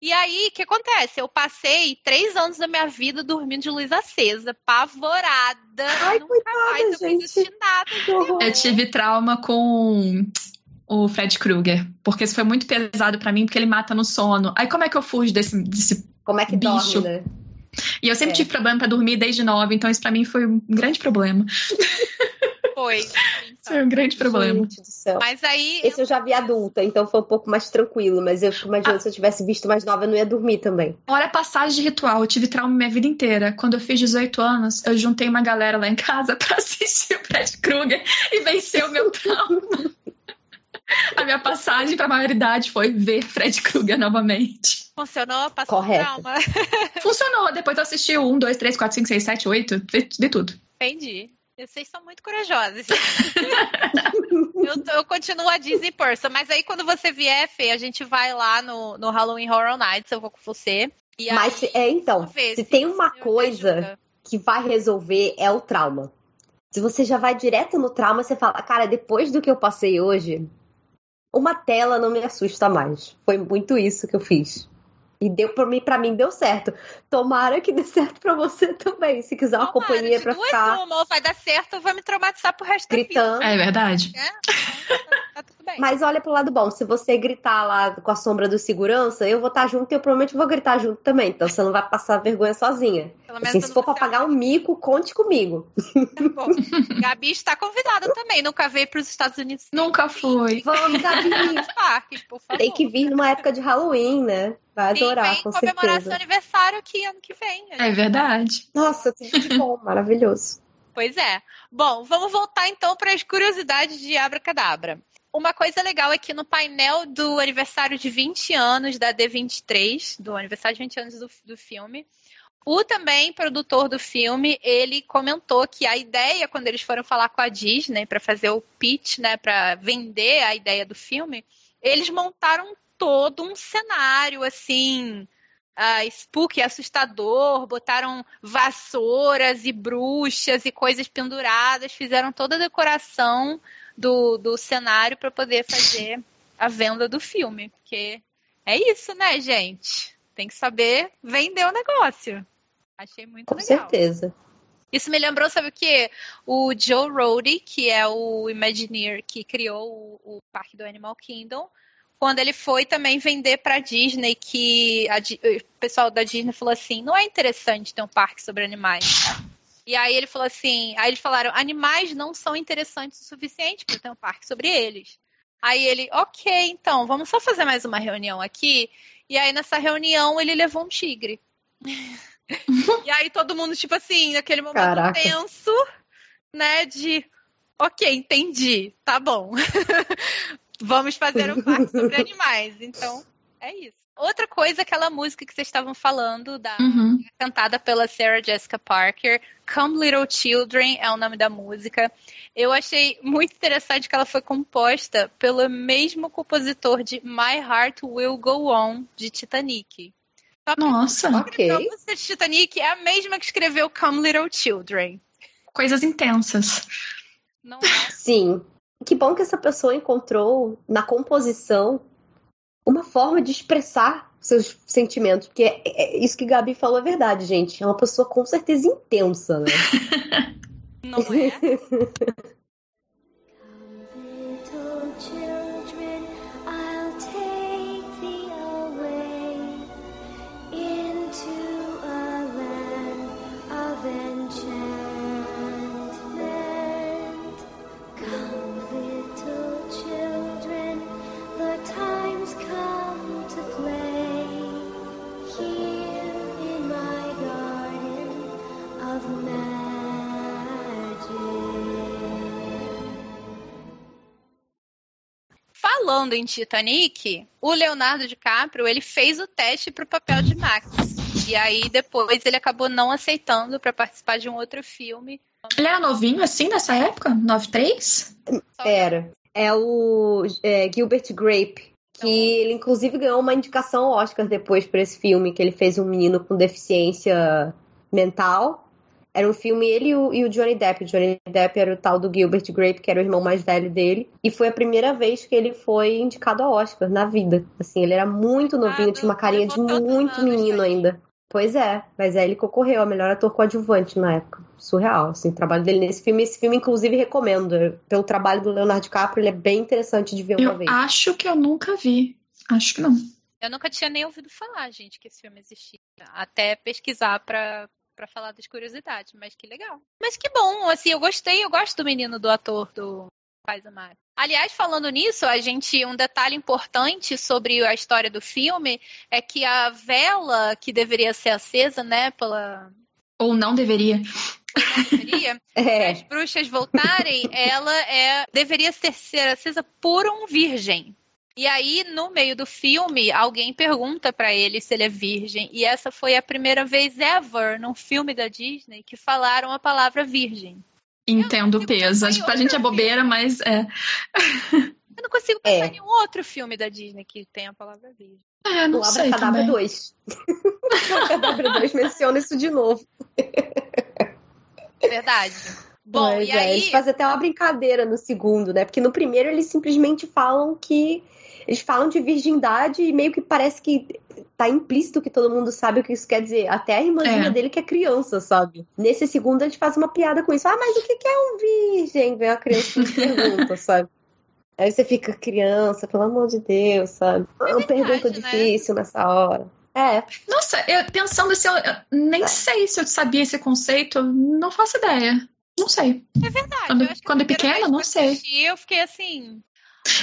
E aí, o que acontece? Eu passei três anos da minha vida dormindo de luz acesa, pavorada. Ai, Nunca coitada, mais eu gente. nada. Eu tive trauma com o Fred Krueger, porque isso foi muito pesado pra mim, porque ele mata no sono. Aí como é que eu fujo desse, desse... Como é que Bicho. dorme, né? E eu sempre É. tive problema pra dormir desde nova, então isso pra mim foi um grande problema. Foi. [LAUGHS] Isso foi um grande problema. Gente do céu. Mas aí. Esse eu já vi adulta, então foi um pouco mais tranquilo. Mas eu fico imaginando se eu tivesse visto mais nova, eu não ia dormir também. Olha a passagem de ritual, eu tive trauma minha vida inteira. Quando eu fiz 18 anos, eu juntei uma galera lá em casa [LAUGHS] pra assistir o Fred Krueger e vencer o meu trauma. A minha passagem pra maioridade foi ver Fred Krueger novamente. Funcionou? Passou Correto. trauma? Funcionou, depois eu assisti o 1, 2, 3, 4, 5, 6, 7, 8, de, de tudo. Entendi. Vocês são muito corajosos. [LAUGHS] eu, eu continuo a Disney Person, mas aí quando você vier, Fê, a gente vai lá no, no Halloween Horror Nights, eu vou com você. E Mas aí, é então, se tem uma coisa que vai resolver é o trauma. Se você já vai direto no trauma, você fala, cara, depois do que eu passei hoje, uma tela não me assusta mais. Foi muito isso que eu fiz. E deu pra mim, para mim deu certo. Tomara que dê certo pra você também, se quiser uma Tomara, companhia duas ficar uma, ou vai dar certo ou vai me traumatizar pro resto da vida. gritando. É verdade. Então, tá, tá tudo bem. Mas olha pro lado bom, se você gritar lá com a sombra do segurança, eu vou estar junto e eu provavelmente vou gritar junto também. Então você não vai passar vergonha sozinha. Pelo menos Assim, eu se for pra pagar um mico, conte comigo. Tá bom. [LAUGHS] Gabi está convidada também. Nunca veio para os Estados Unidos. Nunca fui. Vamos, Gabi! [LAUGHS] Parques, por favor. Tem que vir numa época de Halloween, né? Vai Sim, adorar, vem com comemorar seu certeza. aniversário aqui ano que vem. É verdade. Nossa, tudo de bom, [LAUGHS] maravilhoso. Pois é. Bom, vamos voltar então para as curiosidades de Abracadabra. Uma coisa legal é que no painel do aniversário de 20 anos da D23, do aniversário de 20 anos do, do filme, o também produtor do filme, ele comentou que a ideia, quando eles foram falar com a Disney para fazer o pitch, né, para vender a ideia do filme, eles montaram todo um cenário assim, ah, spooky, assustador, botaram vassouras e bruxas e coisas penduradas, fizeram toda a decoração do, do cenário para poder fazer a venda do filme. Porque é isso, né, gente? Tem que saber vender o negócio. Achei muito Com legal. certeza. Isso me lembrou, sabe o quê? O Joe Rohde, que é o Imagineer que criou o, o parque do Animal Kingdom, quando ele foi também vender para Disney, que a o pessoal da Disney falou assim: não é interessante ter um parque sobre animais. E aí ele falou assim: aí eles falaram: animais não são interessantes o suficiente para ter um parque sobre eles. Aí ele, ok, então, vamos só fazer mais uma reunião aqui. E aí nessa reunião ele levou um tigre. [LAUGHS] E aí todo mundo, tipo assim, naquele momento Caraca. tenso, né? De ok, entendi, tá bom. [LAUGHS] Vamos fazer um parque sobre [LAUGHS] animais. Então, é isso. Outra coisa, aquela música que vocês estavam falando, da, Uhum. cantada pela Sarah Jessica Parker, Come Little Children é o nome da música. Eu achei muito interessante que ela foi composta pelo mesmo compositor de My Heart Will Go On, de Titanic. Nossa, Ok. A música de Titanic é a mesma que escreveu Come Little Children. coisas intensas. Não é? Sim. Que bom que essa pessoa encontrou na composição uma forma de expressar seus sentimentos. Porque é- é- isso que Gabi falou é verdade, gente. É uma pessoa com certeza intensa, né? [LAUGHS] Não é? [LAUGHS] falando em Titanic, o Leonardo DiCaprio, ele fez o teste pro papel de Max. E aí depois ele acabou não aceitando para participar de um outro filme. Ele era novinho assim nessa época? 93? Era. É o é, Gilbert Grape. Que ele, inclusive, ganhou uma indicação ao Oscar depois por esse filme, que ele fez um menino com deficiência mental. Era um filme, ele e o, e o Johnny Depp. O Johnny Depp era o tal do Gilbert Grape, que era o irmão mais velho dele. E foi a primeira vez que ele foi indicado ao Oscar na vida. Assim, ele era muito novinho, Ah, tinha uma carinha de muito menino ainda. Pois é, mas aí ele concorreu a melhor ator coadjuvante na época. Surreal, assim, o trabalho dele nesse filme. Esse filme, inclusive, recomendo. Pelo trabalho do Leonardo DiCaprio, ele é bem interessante de ver uma Eu vez. acho que eu nunca vi. Acho que não. Eu nunca tinha nem ouvido falar, gente, que esse filme existia. Até pesquisar pra, pra falar das curiosidades, mas que legal. Mas que bom, assim, eu gostei, eu gosto do menino do ator do Pais Amados. Aliás, falando nisso, a gente um detalhe importante sobre a história do filme é que a vela que deveria ser acesa, né, pela Ou não deveria. não deveria, [LAUGHS] É, as bruxas voltarem, ela é deveria ser, ser acesa por um virgem. E aí, no meio do filme, alguém pergunta pra ele se ele é virgem. E essa foi a primeira vez ever num filme da Disney que falaram a palavra virgem. Entendo o peso. Acho que pra gente é bobeira, mas é. Eu não consigo pensar É. em nenhum outro filme da Disney que tenha a palavra virgem. É, não o sei também. 2. o Abracadabra 2 menciona isso de novo. Verdade. Bom, Mas e é, aí. Eles fazem até uma brincadeira no segundo, né? Porque no primeiro eles simplesmente falam que. Eles falam de virgindade e meio que parece que tá implícito que todo mundo sabe o que isso quer dizer. Até a irmãzinha É. dele que é criança, sabe? Nesse segundo eles fazem uma piada com isso. Ah, mas o que é um virgem? Vem a criança e pergunta, [LAUGHS] sabe? Aí você fica, criança, pelo amor de Deus, sabe? É uma verdade, pergunta né? difícil nessa hora. É, Nossa, eu pensando assim, eu, eu nem sei se eu sabia esse conceito, não faço ideia. Não sei. É verdade. Quando- eu acho que a quando primeira pequena, não sei. assisti, eu fiquei assim.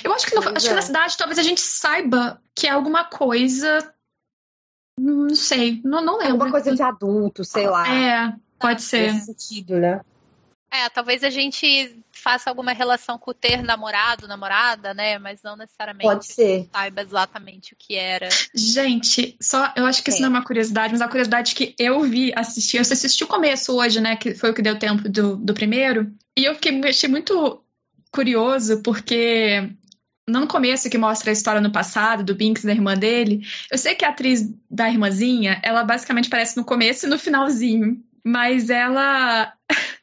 Eu acho que, no- acho que é. na cidade talvez a gente saiba que é alguma coisa. Não sei, não, não lembro. alguma coisa de adulto, sei lá. É, pode ser. Nesse sentido, né? É, talvez a gente faça alguma relação com o ter namorado, namorada, né? Mas não necessariamente Pode ser. saiba exatamente o que era. Gente, só eu acho que isso É. não é uma curiosidade, mas a curiosidade que eu vi assistir, eu assisti o começo hoje, né? Que foi o que deu tempo do, do primeiro. E eu fiquei achei muito curioso, porque no começo que mostra a história no passado, do Binks e da irmã dele, eu sei que a atriz da irmãzinha, ela basicamente aparece no começo e no finalzinho. Mas ela. [LAUGHS]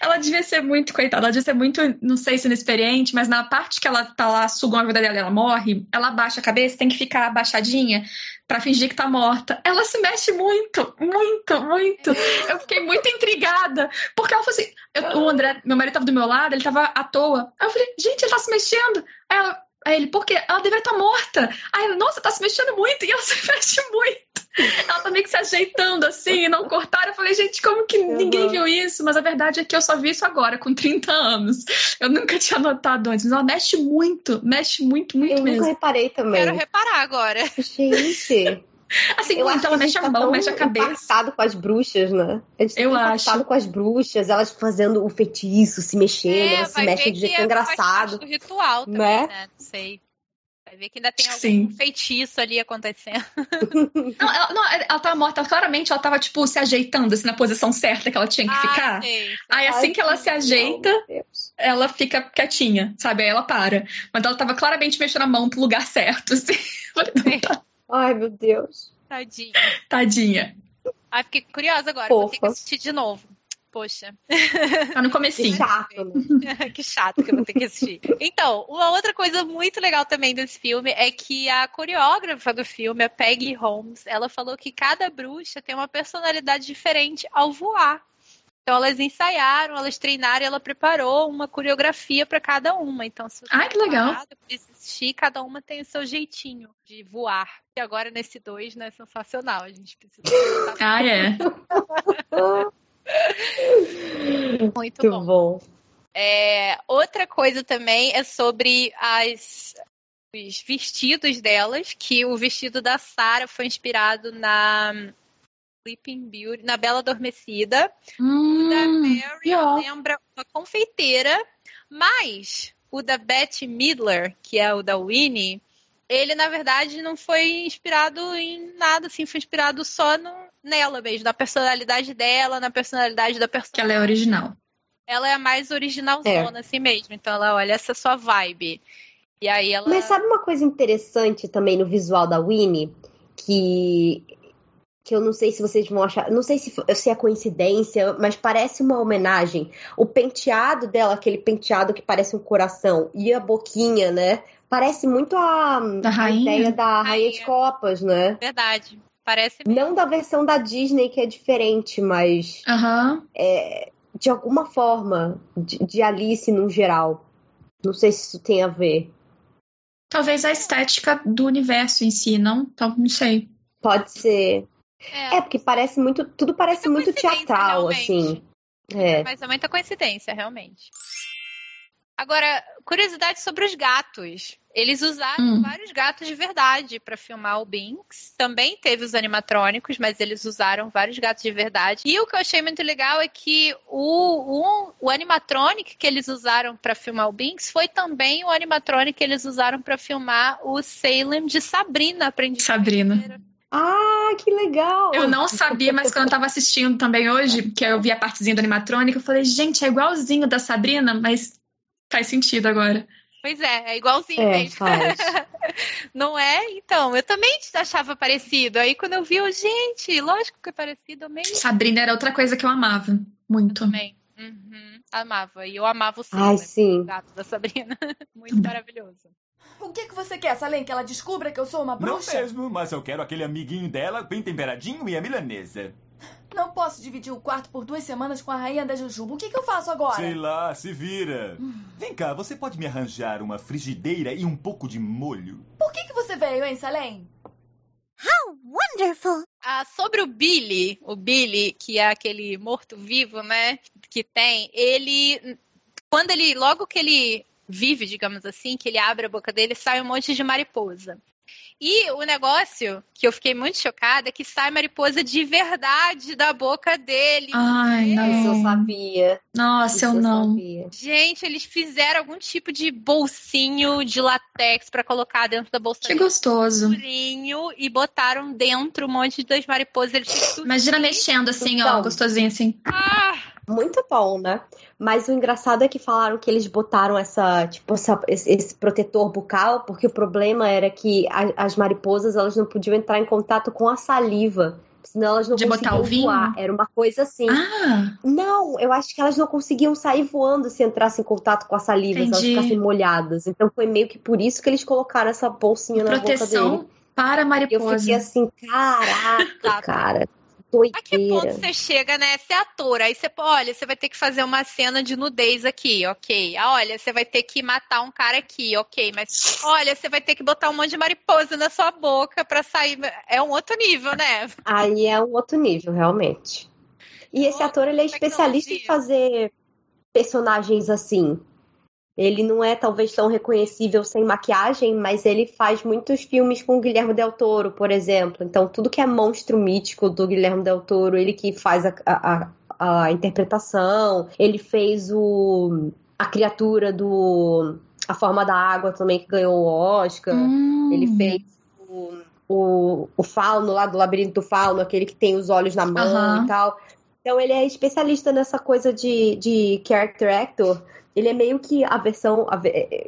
Ela devia ser muito, coitada, ela devia ser muito, não sei se inexperiente, mas na parte que ela tá lá, sugam a vida dela, ela morre, ela abaixa a cabeça, tem que ficar abaixadinha pra fingir que tá morta. Ela se mexe muito, muito, muito. Eu fiquei muito intrigada, porque ela falou assim, eu- o André, meu marido tava do meu lado, ele tava à toa. Aí eu falei, gente, ele tá se mexendo. Aí, ela, aí ele, por quê? Ela deveria estar morta. Aí ela, nossa, tá se mexendo muito, e ela [LAUGHS] se mexe muito. Ela tá meio que se ajeitando assim, e não cortaram. Eu falei, gente, como que ninguém Uhum. viu isso? Mas a verdade é que eu só vi isso agora, com 30 anos. Eu nunca tinha notado antes. Mas ela mexe muito, mexe muito, muito Eu nunca mesmo. reparei também. Quero reparar agora. Gente, Assim, eu que ela a mexe a tá mão, tão mexe a cabeça. impactado com as bruxas, né? A gente tá Eu tão acho. com as bruxas, elas fazendo o feitiço, se mexendo, É, elas se vai mexem de que jeito é, faz engraçado. parte do ritual também, Né? né? Não sei. Vai ver que ainda tem algum Sim. feitiço ali acontecendo. [LAUGHS] Não, ela, não, ela tava morta. Claramente ela tava, tipo, se ajeitando assim, na posição certa que ela tinha que Ah, ficar. sei. Aí assim Ai, que ela se ajeita, ela fica quietinha, sabe? Aí ela para. Mas ela tava claramente mexendo a mão pro lugar certo, assim. [LAUGHS] Falei, não, tá, Ai, meu Deus. Tadinho. tadinha. Ai, fiquei curiosa agora. Vou ter que Fofa. assistir de novo. Poxa, Tá no Que comecinho. chato, né? [LAUGHS] que chato que eu vou ter que assistir. Então, uma outra coisa muito legal também desse filme é que a coreógrafa do filme, a Peggy Holmes, ela falou que cada bruxa tem uma personalidade diferente ao voar. Então elas ensaiaram, elas treinaram e ela preparou uma coreografia para cada uma. Então, se você Ai, que legal. parar, assistir, cada uma tem o seu jeitinho de voar. E agora nesse dois, né, sensacional. A gente precisa [LAUGHS] Ah, é. [LAUGHS] muito Muito bom. bom. É, outra coisa também é sobre as, os vestidos delas, que o vestido da Sarah foi inspirado na Sleeping Beauty, na Bela Adormecida. O da Hum, Mary ó. lembra uma confeiteira, mas o da Bette Midler, que é o da Winnie, ele, na verdade, não foi inspirado em nada, assim, foi inspirado só no, nela mesmo, na personalidade dela, na personalidade da personagem. Que ela é original. Ela é a mais originalzona, é. assim mesmo. Então ela olha essa sua vibe. E aí ela. Mas sabe uma coisa interessante também no visual da Winnie? Que. Que eu não sei se vocês vão achar. Não sei se, se é coincidência, mas parece uma homenagem. O penteado dela, aquele penteado que parece um coração, e a boquinha, né? Parece muito a, a ideia da rainha. rainha de Copas, né? Verdade. Parece mesmo. Não da versão da Disney, que é diferente, mas. Uhum. É, de alguma forma, de, de Alice no geral. Não sei se isso tem a ver. Talvez a estética do universo em si, não? Então, não sei. Pode ser. É, é porque parece muito. Tudo parece muito teatral, realmente. assim. É. Mas é muita coincidência, realmente. Agora, curiosidade sobre os gatos. Eles usaram hum. vários gatos de verdade para filmar o Binks. Também teve os animatrônicos, mas eles usaram vários gatos de verdade. E o que eu achei muito legal é que o, o, o animatronic que eles usaram para filmar o Binks foi também o animatronic que eles usaram para filmar o Salem de Sabrina, aprendi. Sabrina. Ah, que legal! Eu não sabia, mas quando eu tava assistindo também hoje, que eu vi a partezinha do animatrônico, eu falei, gente, é igualzinho da Sabrina, mas faz sentido agora. Pois é, é igualzinho é, mesmo. Faz. [LAUGHS] Não é? Então, eu também achava parecido. Aí quando eu vi, eu, gente, lógico que é parecido mesmo. Sabrina era outra coisa que eu amava. Muito. Eu também. Uhum, amava. E eu amava o Ai, sim. o gato da Sabrina. [LAUGHS] Muito maravilhoso. O que, que você quer, Salem? Que ela descubra que eu sou uma bruxa? Não mesmo, mas eu quero aquele amiguinho dela, bem temperadinho e a milanesa. Não posso dividir o quarto por duas semanas com a rainha da Jujuba. O que, que eu faço agora? Sei lá, se vira. Hum. Vem cá, você pode me arranjar uma frigideira e um pouco de molho? Por que, que você veio, hein, Salem? How wonderful! Ah, sobre o Billy, o Billy, que é aquele morto-vivo, né? Que tem, ele. Quando ele. Logo que ele vive, digamos assim, que ele abre a boca dele, sai um monte de mariposa. E o negócio que eu fiquei muito chocada é que sai mariposa de verdade da boca dele. Ai, não. Isso eu sabia. Nossa, Isso eu, não. Sabia. Gente, eles fizeram algum tipo de bolsinho de latex para colocar dentro da bolsa. Que gostoso. E botaram dentro um monte das mariposas. Eles Imagina mexendo assim, então, ó, gostosinho assim. Ah! Muito bom, né? Mas o engraçado é que falaram que eles botaram essa, tipo, essa, esse protetor bucal, porque o problema era que a, as mariposas elas não podiam entrar em contato com a saliva. Senão elas não de conseguiam botar o voar. Era uma coisa assim. Ah! Não, eu acho que elas não conseguiam sair voando se entrassem em contato com a saliva, Entendi. se elas ficassem molhadas. Então foi meio que por isso que eles colocaram essa bolsinha na boca Proteção dele. para Eu mariposa. fiquei assim, caraca, [LAUGHS] cara. A que ponto Doideira. você chega, né? Você é ator, aí você, olha, você vai ter que fazer uma cena de nudez aqui, ok. Ah, olha, você vai ter que matar um cara aqui, ok. Mas, olha, você vai ter que botar um monte de mariposa na sua boca pra sair. É um outro nível, né? Aí é um outro nível, realmente. E esse ator, ele é especialista em fazer personagens assim. Ele não é talvez tão reconhecível sem maquiagem, mas ele faz muitos filmes com o Guilherme Del Toro, por exemplo. Então, tudo que é monstro mítico do Guilherme Del Toro, ele que faz a, a, a, interpretação. Ele fez o a criatura do A Forma da Água também, que ganhou o Oscar. Hum. Ele fez o, o, o fauno lá do Labirinto do Fauno, aquele que tem os olhos na mão e tal. Então ele é especialista nessa coisa de, de character actor. Ele é meio que a versão, a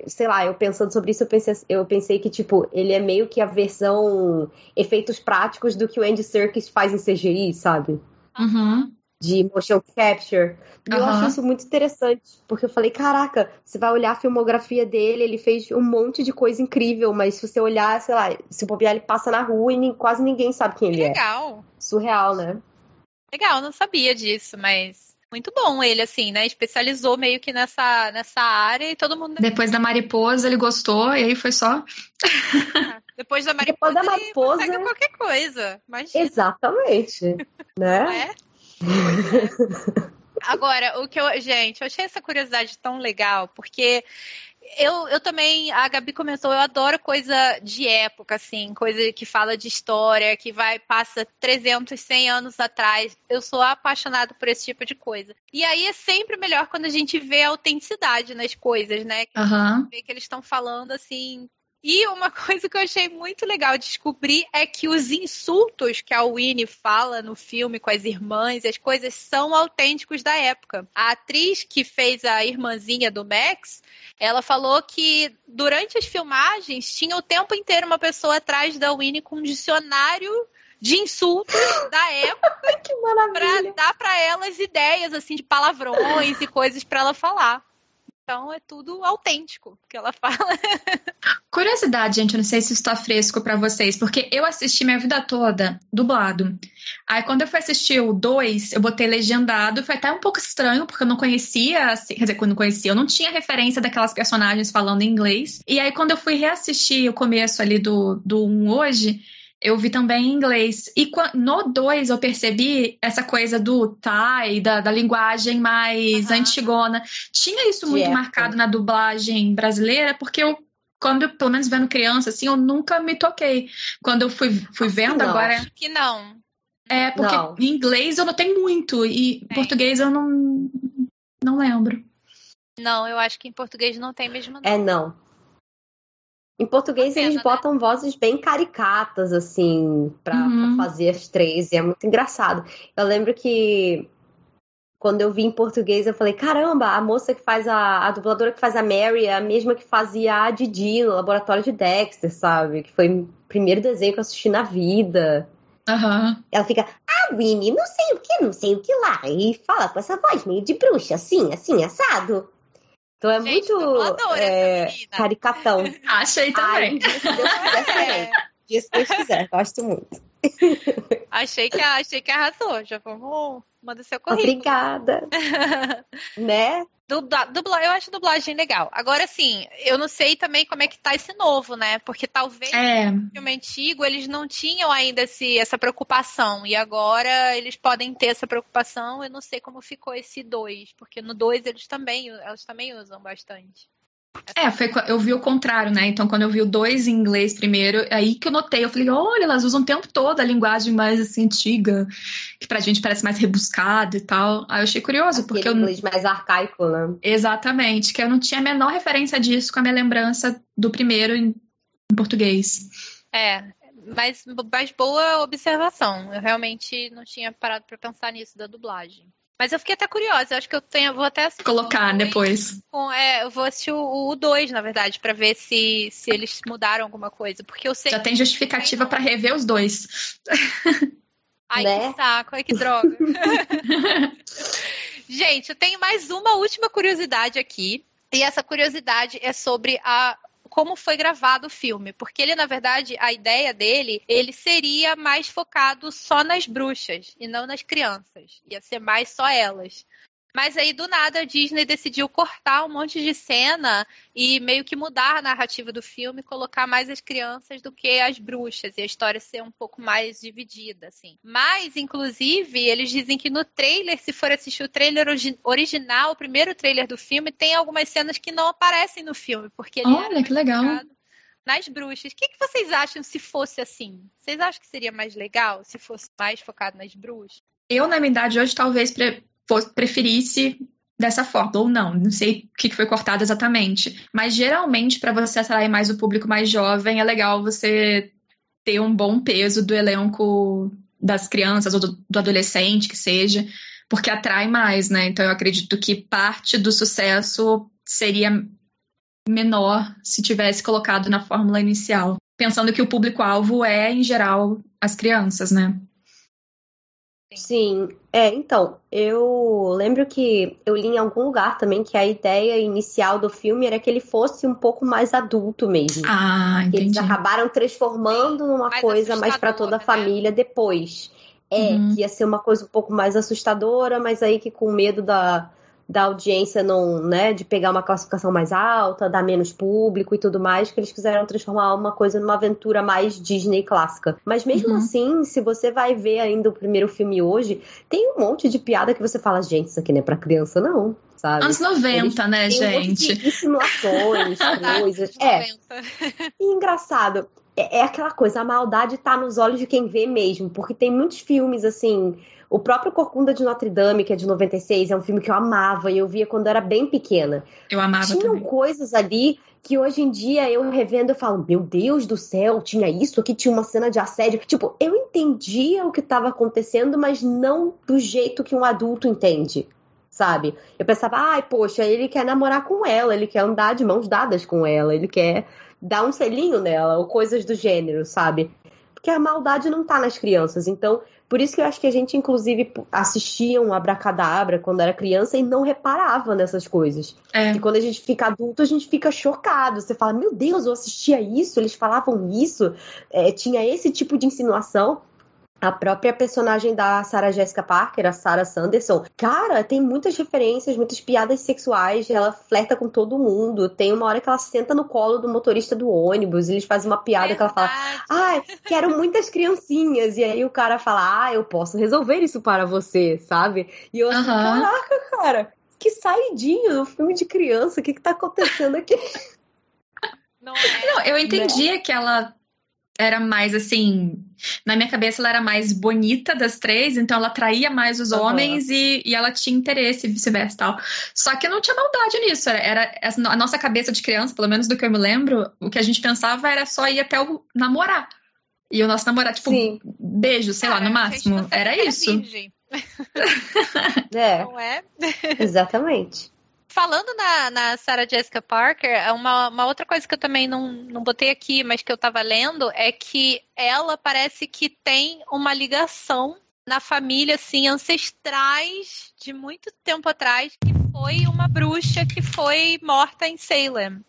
sei lá, eu pensando sobre isso, eu pensei, eu pensei que, tipo, ele é meio que a versão efeitos práticos do que o Andy Serkis faz em CGI, sabe? Uhum. De motion capture. E eu Aham. acho isso muito interessante, porque eu falei, caraca, você vai olhar a filmografia dele, ele fez um monte de coisa incrível, mas se você olhar, sei lá, se bobear, ele passa na rua e nem- quase ninguém sabe quem ele é. Legal. Surreal, né? Legal, não sabia disso, mas muito bom ele, assim, né? Especializou meio que nessa, nessa área e todo mundo. Depois da mariposa, ele gostou, e aí foi só. Depois da Depois mariposa, da ele mariposa- consegue qualquer coisa. Imagina, Exatamente. né? não é? [LAUGHS] Agora, o que eu. Gente, eu achei essa curiosidade tão legal, porque eu, eu também, a Gabi comentou, eu adoro coisa de época, assim, coisa que fala de história, que vai, passa 300, 100 anos atrás. Eu sou apaixonada por esse tipo de coisa. E aí é sempre melhor quando a gente vê a autenticidade nas coisas, né? Que, Aham. vê que eles estão falando, assim, e uma [LAUGHS] coisa que eu achei muito legal descobrir é que os insultos que a Winnie fala no filme com as irmãs, as coisas são autênticos da época. A atriz que fez a irmãzinha do Max, ela falou que durante as filmagens tinha o tempo inteiro uma pessoa atrás da Winnie com um dicionário de insultos da época [LAUGHS] Que pra maravilha. dar pra elas ideias assim de palavrões e coisas pra ela falar. Então é tudo autêntico que ela [LAUGHS] fala. Curiosidade, gente, eu não sei se isso tá fresco pra vocês, porque eu assisti minha vida toda dublado. Aí quando eu fui assistir o 2, eu botei legendado, foi até um pouco estranho, porque eu não conhecia, assim, quer dizer, quando eu conhecia, eu não tinha referência daquelas personagens falando inglês. E aí quando eu fui reassistir o começo ali do, do 1 hoje, eu vi também em inglês. E no 2 eu percebi essa coisa do Thai, da, da linguagem mais Aham. antigona. Tinha isso muito época. marcado na dublagem brasileira, porque eu, quando, pelo menos vendo criança, assim, eu nunca me toquei. Quando eu fui, fui vendo não. agora, Acho que não. é porque Não. em inglês eu não tenho muito, e em Tem. português eu não, não lembro. Não, eu acho que em português não tem mesmo. Não. É, não. Em português pena, eles né? botam vozes bem caricatas, assim, pra, Uhum. pra fazer as três, e é muito engraçado. Eu lembro que quando eu vi em português, eu falei, caramba, a moça que faz a, a dubladora que faz a Mary é a mesma que fazia a Didi no laboratório de Dexter, sabe? Que foi o primeiro desenho que eu assisti na vida. Aham. Ela fica, ah, Winnie, não sei o que, não sei o que lá. E fala com essa voz meio de bruxa, assim, assim, assado. Então é Gente, muito é, caricatão. [LAUGHS] Achei Ai, também. serei. [LAUGHS] É, Deus quiser, gosto muito. achei que achei que arrasou. Já vamos manda seu currículo. Obrigada. [LAUGHS] né? Dubla, dubla, eu acho dublagem legal. Agora, assim, eu não sei também como é que tá esse novo, né? Porque talvez É, no filme antigo eles não tinham ainda esse, essa preocupação. E agora eles podem ter essa preocupação. Eu não sei como ficou esse 2. Porque no 2 eles também, elas também usam bastante. É, foi, eu vi o contrário, né? Então, quando eu vi o dois em inglês primeiro, aí que eu notei, eu falei, olha, elas usam o tempo todo a linguagem mais assim, antiga, que pra gente parece mais rebuscada e tal. Aí eu achei curioso, porque Aquele eu, inglês mais arcaico, né? Exatamente, que eu não tinha a menor referência disso com a minha lembrança do primeiro em, em português. É, mas, mas boa observação. Eu realmente não tinha parado pra pensar nisso da dublagem. Mas eu fiquei até curiosa. Eu acho que eu tenho, vou até assistir Colocar dois depois. com- é, eu vou assistir o 2, na verdade, pra ver se, se eles mudaram alguma coisa. Porque eu sei. Já tem justificativa pra rever os dois. [LAUGHS] Ai, né? que saco, ai, que droga. [LAUGHS] Gente, eu tenho mais uma última curiosidade aqui. E essa curiosidade é sobre a como foi gravado o filme, porque ele na verdade a ideia dele, ele seria mais focado só nas bruxas e não nas crianças. Ia ser mais só elas. Mas aí do nada a Disney decidiu cortar um monte de cena e meio que mudar a narrativa do filme, colocar mais as crianças do que as bruxas e a história ser um pouco mais dividida, assim. Mas, inclusive, eles dizem que no trailer, se for assistir o trailer origi- original, o primeiro trailer do filme, tem algumas cenas que não aparecem no filme, porque ele era Olha, que legal. nas bruxas. O que, que vocês acham se fosse assim? Vocês acham que seria mais legal se fosse mais focado nas bruxas? Eu, na minha idade hoje, talvez pre- preferisse dessa forma, ou não, não sei o que que foi cortado exatamente. Mas geralmente, para você atrair mais o público mais jovem, é legal você ter um bom peso do elenco das crianças ou do, do adolescente, que seja, porque atrai mais, né? Então eu acredito que parte do sucesso seria menor se tivesse colocado na fórmula inicial. Pensando que o público-alvo é, em geral, as crianças, né? Sim, é, então, eu lembro que eu li em algum lugar também que a ideia inicial do filme era que ele fosse um pouco mais adulto mesmo. Ah, que eles entendi. acabaram transformando numa Mais coisa mais para toda a né? família depois. É, Uhum. que ia ser uma coisa um pouco mais assustadora, mas aí que com medo da, da audiência não, né, de pegar uma classificação mais alta, dar menos público e tudo mais, que eles quiseram transformar uma coisa numa aventura mais Disney clássica. Mas mesmo Uhum. assim, se você vai ver ainda o primeiro filme hoje, tem um monte de piada que você fala, gente, isso aqui não é pra criança não, sabe? Anos 90, né, Tem um monte gente? de insinuações, [LAUGHS] coisas. É, 90. e engraçado, é, é aquela coisa, a maldade tá nos olhos de quem vê mesmo, porque tem muitos filmes assim. O próprio Corcunda de Notre Dame, que é de 96, é um filme que eu amava e eu via quando eu era bem pequena. Eu amava Tinham também. coisas ali que hoje em dia eu revendo eu falo, meu Deus do céu, tinha isso aqui, tinha uma cena de assédio. Tipo, eu entendia o que estava acontecendo, mas não do jeito que um adulto entende. Sabe? Eu pensava, ai, poxa, ele quer namorar com ela, ele quer andar de mãos dadas com ela, ele quer dar um selinho nela, ou coisas do gênero, sabe? Porque a maldade não tá nas crianças. Então, por isso que eu acho que a gente, inclusive, assistia um abracadabra quando era criança e não reparava nessas coisas. É. E quando a gente fica adulto, a gente fica chocado. Você fala, meu Deus, eu assistia isso, eles falavam isso, É, tinha esse tipo de insinuação. A própria personagem da Sarah Jessica Parker, a Sarah Sanderson, cara, tem muitas referências, muitas piadas sexuais, ela flerta com todo mundo. Tem uma hora que ela senta no colo do motorista do ônibus, e eles fazem uma piada que ela fala. Ai, quero muitas criancinhas. E aí o cara fala, ah, eu posso resolver isso para você, sabe? E eu assim, caraca, cara, que saidinho no filme de criança, o que que tá acontecendo aqui? Não é. Não, eu entendia que ela era mais assim. Na minha cabeça, ela era mais bonita das três, então ela atraía mais os Aham. homens e, e ela tinha interesse e vice-versa e tal. Só que não tinha maldade nisso. Era, era a nossa cabeça de criança, pelo menos do que eu me lembro, o que a gente pensava era só ir até o namorar. E o nosso namorado, tipo, Sim. beijo, sei lá, Cara, no a gente máximo. Era isso. [LAUGHS] [LAUGHS] É, Não é? exatamente. Falando na, na Sarah Jessica Parker, é uma, uma outra coisa que eu também não, não botei aqui, mas que eu tava lendo, é que ela parece que tem uma ligação na família, assim, ancestrais de muito tempo atrás, que foi uma bruxa que foi morta em Salem.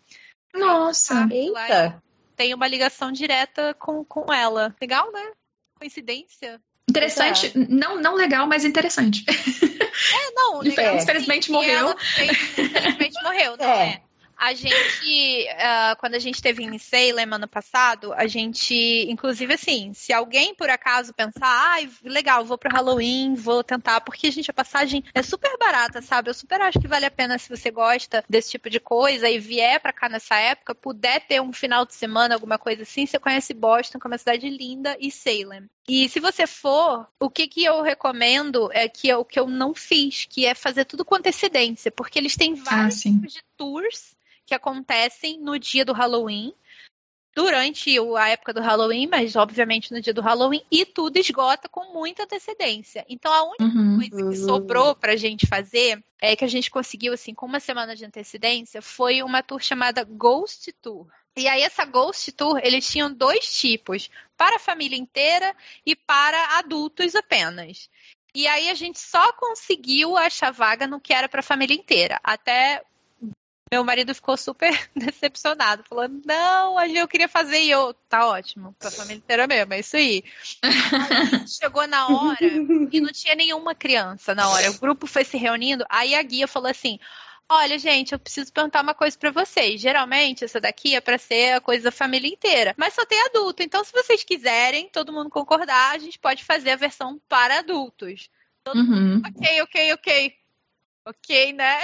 Nossa. Eita. Tem uma ligação direta com, com ela. Legal, né? Coincidência? Interessante. Não, não legal, mas interessante. É, não, [LAUGHS] legal. infelizmente sim, morreu. Fez- infelizmente morreu, não É. é. A gente, ah, quando a gente teve em Salem ano passado, a gente, inclusive assim, se alguém por acaso pensar, ai, legal, vou pro Halloween, vou tentar, porque, gente, a passagem é super barata, sabe? Eu super acho que vale a pena se você gosta desse tipo de coisa e vier pra cá nessa época, puder ter um final de semana, alguma coisa assim, você conhece Boston, que é uma cidade linda, e Salem. E se você for, o que, que eu recomendo é que eu, que eu não fiz, que é fazer tudo com antecedência, porque eles têm Ah, vários sim. tipos de tours que acontecem no dia do Halloween, durante o- a época do Halloween, mas obviamente no dia do Halloween, e tudo esgota com muita antecedência. Então a única Uhum. coisa que sobrou pra gente fazer, é que a gente conseguiu, assim, com uma semana de antecedência, foi uma tour chamada Ghost Tour. E aí, essa Ghost Tour, eles tinham dois tipos, para a família inteira e para adultos apenas. E aí, a gente só conseguiu achar vaga no que era para a família inteira. Até meu marido ficou super [LAUGHS] decepcionado, falando: Não, eu queria fazer e eu, tá ótimo, pra família inteira mesmo, é isso aí. Aí, chegou na hora [LAUGHS] e não tinha nenhuma criança na hora. O grupo foi se reunindo, aí a guia falou assim: Olha, gente, eu preciso perguntar uma coisa pra vocês. Geralmente, essa daqui é pra ser a coisa da família inteira, mas só tem adulto. Então, se vocês quiserem, todo mundo concordar, a gente pode fazer a versão para adultos. Uhum. Ok, ok, ok. Ok, né?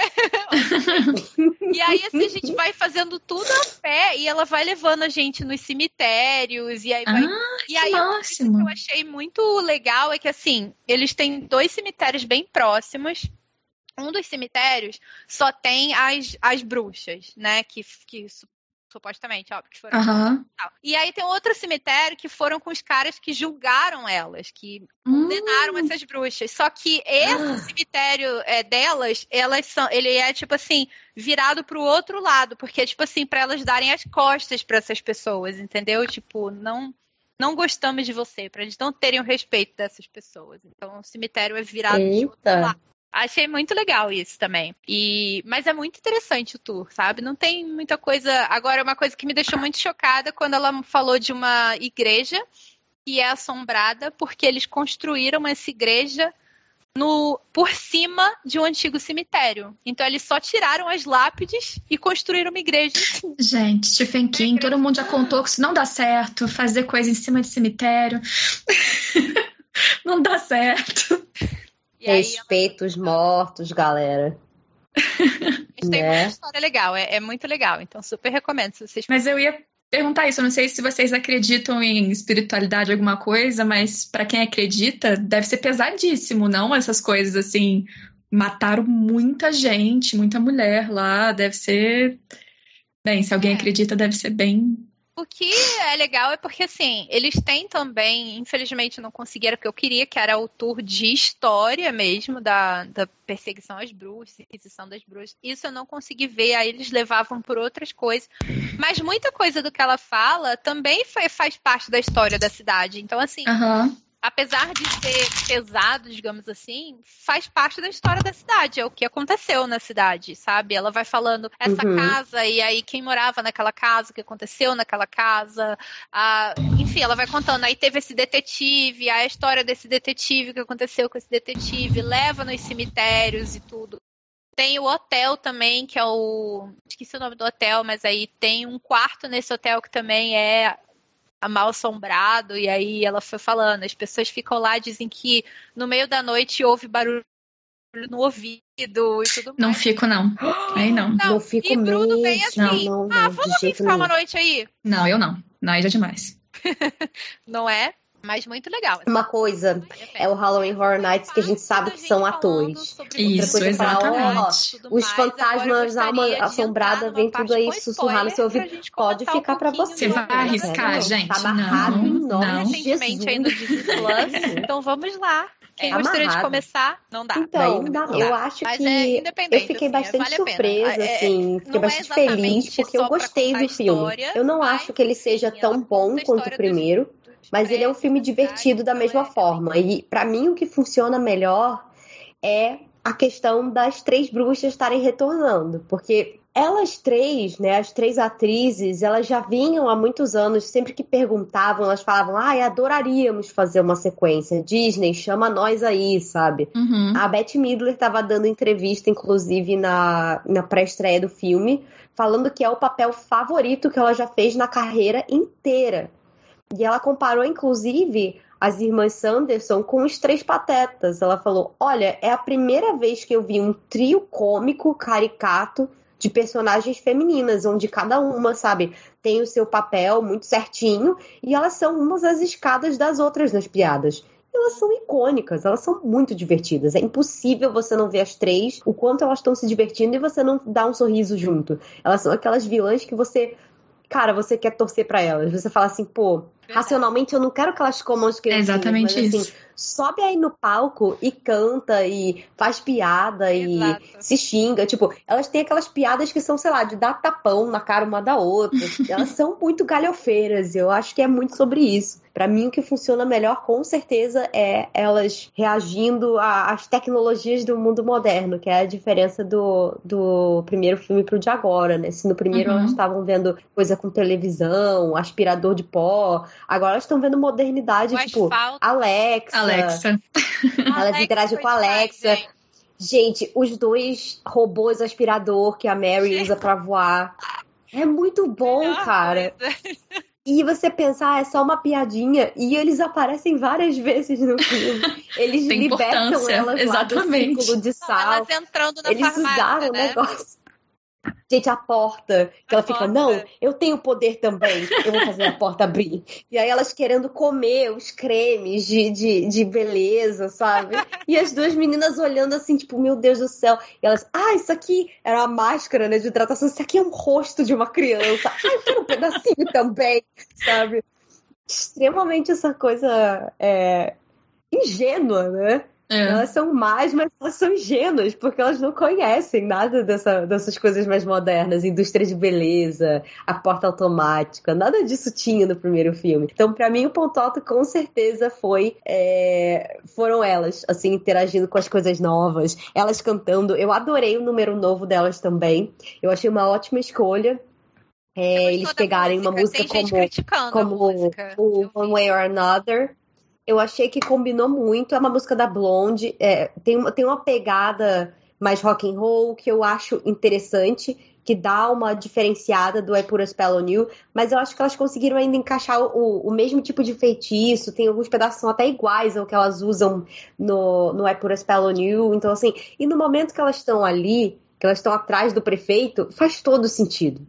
[LAUGHS] e aí, assim, a gente vai fazendo tudo a pé e ela vai levando a gente nos cemitérios e aí vai Ah, e aí, uma coisa que eu achei muito legal é que, assim, eles têm dois cemitérios bem próximos. Um dos cemitérios só tem as, as bruxas, né? Que, que su- supostamente, óbvio, que foram. Tal. E aí tem outro cemitério que foram com os caras que julgaram elas, que condenaram essas bruxas. Só que esse cemitério é, delas, elas são, ele é tipo assim, virado pro outro lado, porque é tipo assim, para elas darem as costas para essas pessoas, entendeu? Tipo, não não gostamos de você, para eles não terem o respeito dessas pessoas. Então o cemitério é virado de outro lado. Achei muito legal isso também. E mas é muito interessante o tour, sabe? Não tem muita coisa. Agora uma coisa que me deixou muito chocada quando ela falou de uma igreja que é assombrada porque eles construíram essa igreja no por cima de um antigo cemitério. Então eles só tiraram as lápides e construíram uma igreja. Gente, Stephen King, todo mundo já contou que isso não dá certo, fazer coisa em cima de cemitério. [LAUGHS] não dá certo. E aí Respeito os mortos, galera. [LAUGHS] Mas tem Né? uma história legal, é, é muito legal. Então super recomendo se vocês Mas eu ia perguntar isso, eu não sei se vocês acreditam em espiritualidade alguma coisa, mas pra quem acredita, deve ser pesadíssimo, não? Essas coisas assim, mataram muita gente, muita mulher lá, deve ser Bem, se alguém É. acredita, deve ser bem O que é legal é porque, assim, eles têm também, infelizmente não conseguiram o que eu queria, que era o tour de história mesmo, da, da perseguição às bruxas, inquisição das bruxas. Isso eu não consegui ver, aí eles levavam por outras coisas. Mas muita coisa do que ela fala também foi- faz parte da história da cidade. Então, assim, Aham. Apesar de ser pesado, digamos assim, faz parte da história da cidade. É o que aconteceu na cidade, sabe? Ela vai falando essa Uhum. casa e aí quem morava naquela casa, o que aconteceu naquela casa. a- Enfim, ela vai contando. Aí teve esse detetive, a história desse detetive, o que aconteceu com esse detetive, leva nos cemitérios e tudo. Tem o hotel também, que é o. Esqueci o nome do hotel, mas aí tem um quarto nesse hotel que também é mal assombrado, e aí ela foi falando, as pessoas ficam lá, dizem que no meio da noite houve barulho no ouvido e tudo Não mais. fico, não. [GASPS] Aí não. Não, Não fico e Bruno mesmo. vem assim, não, não, ah, vamos ficar uma noite aí? Não, eu não. Não, aí já é demais. [LAUGHS] Não é? Mas muito legal. Uma coisa é o Halloween Horror Nights que a gente sabe que são atores. Isso, coisa é falar, ó, exatamente. Os fantasmas da alma assombrada vêm tudo aí sussurrar no seu ouvido. Pode ficar pra você. Você vai arriscar, Não, gente? Tá amarrado Não, em nome não. recentemente. Disney Plus. [LAUGHS] Então vamos lá. Quem É gostaria de começar? Não dá. Então, Não dá. eu acho Mas que é eu fiquei assim, bastante vale a surpresa, É- assim, fiquei não é bastante feliz porque eu gostei do filme. a história, Eu não acho que ele seja tão bom a quanto o primeiro, dos mas ele é um filme da divertido da mesma forma. E pra mim o que funciona melhor é a questão das três bruxas estarem retornando, porque elas três, né, as três atrizes, elas já vinham há muitos anos, sempre que perguntavam, elas falavam: "Ai, adoraríamos fazer uma sequência. Disney, chama nós aí", sabe? Uhum. A Beth Midler estava dando entrevista, inclusive, na, na pré-estreia do filme, falando que é o papel favorito que ela já fez na carreira inteira. E ela comparou, inclusive, as irmãs Sanderson com os Três Patetas. Ela falou: Olha, é a primeira vez que eu vi um trio cômico, caricato, de personagens femininas, onde cada uma, sabe, tem o seu papel muito certinho e elas são umas as escadas das outras nas piadas elas são icônicas, elas são muito divertidas. É impossível você não ver as três, o quanto elas estão se divertindo e você não dar um sorriso junto. Elas são aquelas vilãs que você. Cara, você quer torcer pra elas. Você fala assim, pô, racionalmente eu não quero que elas comam É crianças. exatamente mas, assim, isso. sobe aí no palco e canta e faz piada e se xinga. Tipo, elas têm aquelas piadas que são, sei lá, de dar tapão na cara uma da outra. [LAUGHS] elas são muito galhofeiras. Eu acho que é muito sobre isso. Pra mim, o que funciona melhor, com certeza, é elas reagindo às tecnologias do mundo moderno, que é a diferença do, do primeiro filme pro de agora, né? Se no primeiro Uhum. elas estavam vendo coisa com televisão, aspirador de pó, agora elas estão vendo modernidade, tipo, asfalto. Alexa. Alexa. Elas interagem com a demais, Alexa. gente. Gente, os dois robôs aspirador que a Mary usa pra voar. É muito bom, Melhor cara. coisa. E você pensar, é só uma piadinha. E eles aparecem várias [LAUGHS] vezes no filme. Eles Tem libertam elas exatamente. lá do círculo de sal. elas entrando na Eles farmácia, usaram o né? negócio. Gente, a porta, que A ela fica, porta. não, eu tenho poder também, eu vou fazer a porta abrir. E aí elas querendo comer os cremes de, de, de beleza, sabe? E as duas meninas olhando assim, tipo, meu Deus do céu. E elas, ah, isso aqui era uma máscara, né, de hidratação, isso aqui é um rosto de uma criança. Ah, eu quero um pedacinho também, sabe? Extremamente essa coisa é, ingênua, né? É. Elas são más, mas elas são ingênuas, porque elas não conhecem nada dessa, dessas coisas mais modernas, indústria de beleza, a porta automática, nada disso tinha no primeiro filme. Então, pra mim, o ponto alto com certeza foi é, foram elas, assim, interagindo com as coisas novas, elas cantando. Eu adorei o número novo delas também. Eu achei uma ótima escolha. É, eles pegarem uma música Tem como como música. o. One Way or Another. Eu achei que combinou muito. É uma música da Blonde. É, tem, uma, tem uma pegada mais rock and roll que eu acho interessante, que dá uma diferenciada do I Put a Spell on You, mas eu acho que elas conseguiram ainda encaixar o, o mesmo tipo de feitiço, tem alguns pedaços que são até iguais ao que elas usam no, no I Put a Spell on You, então assim, e no momento que elas estão ali, que elas estão atrás do prefeito, faz todo sentido.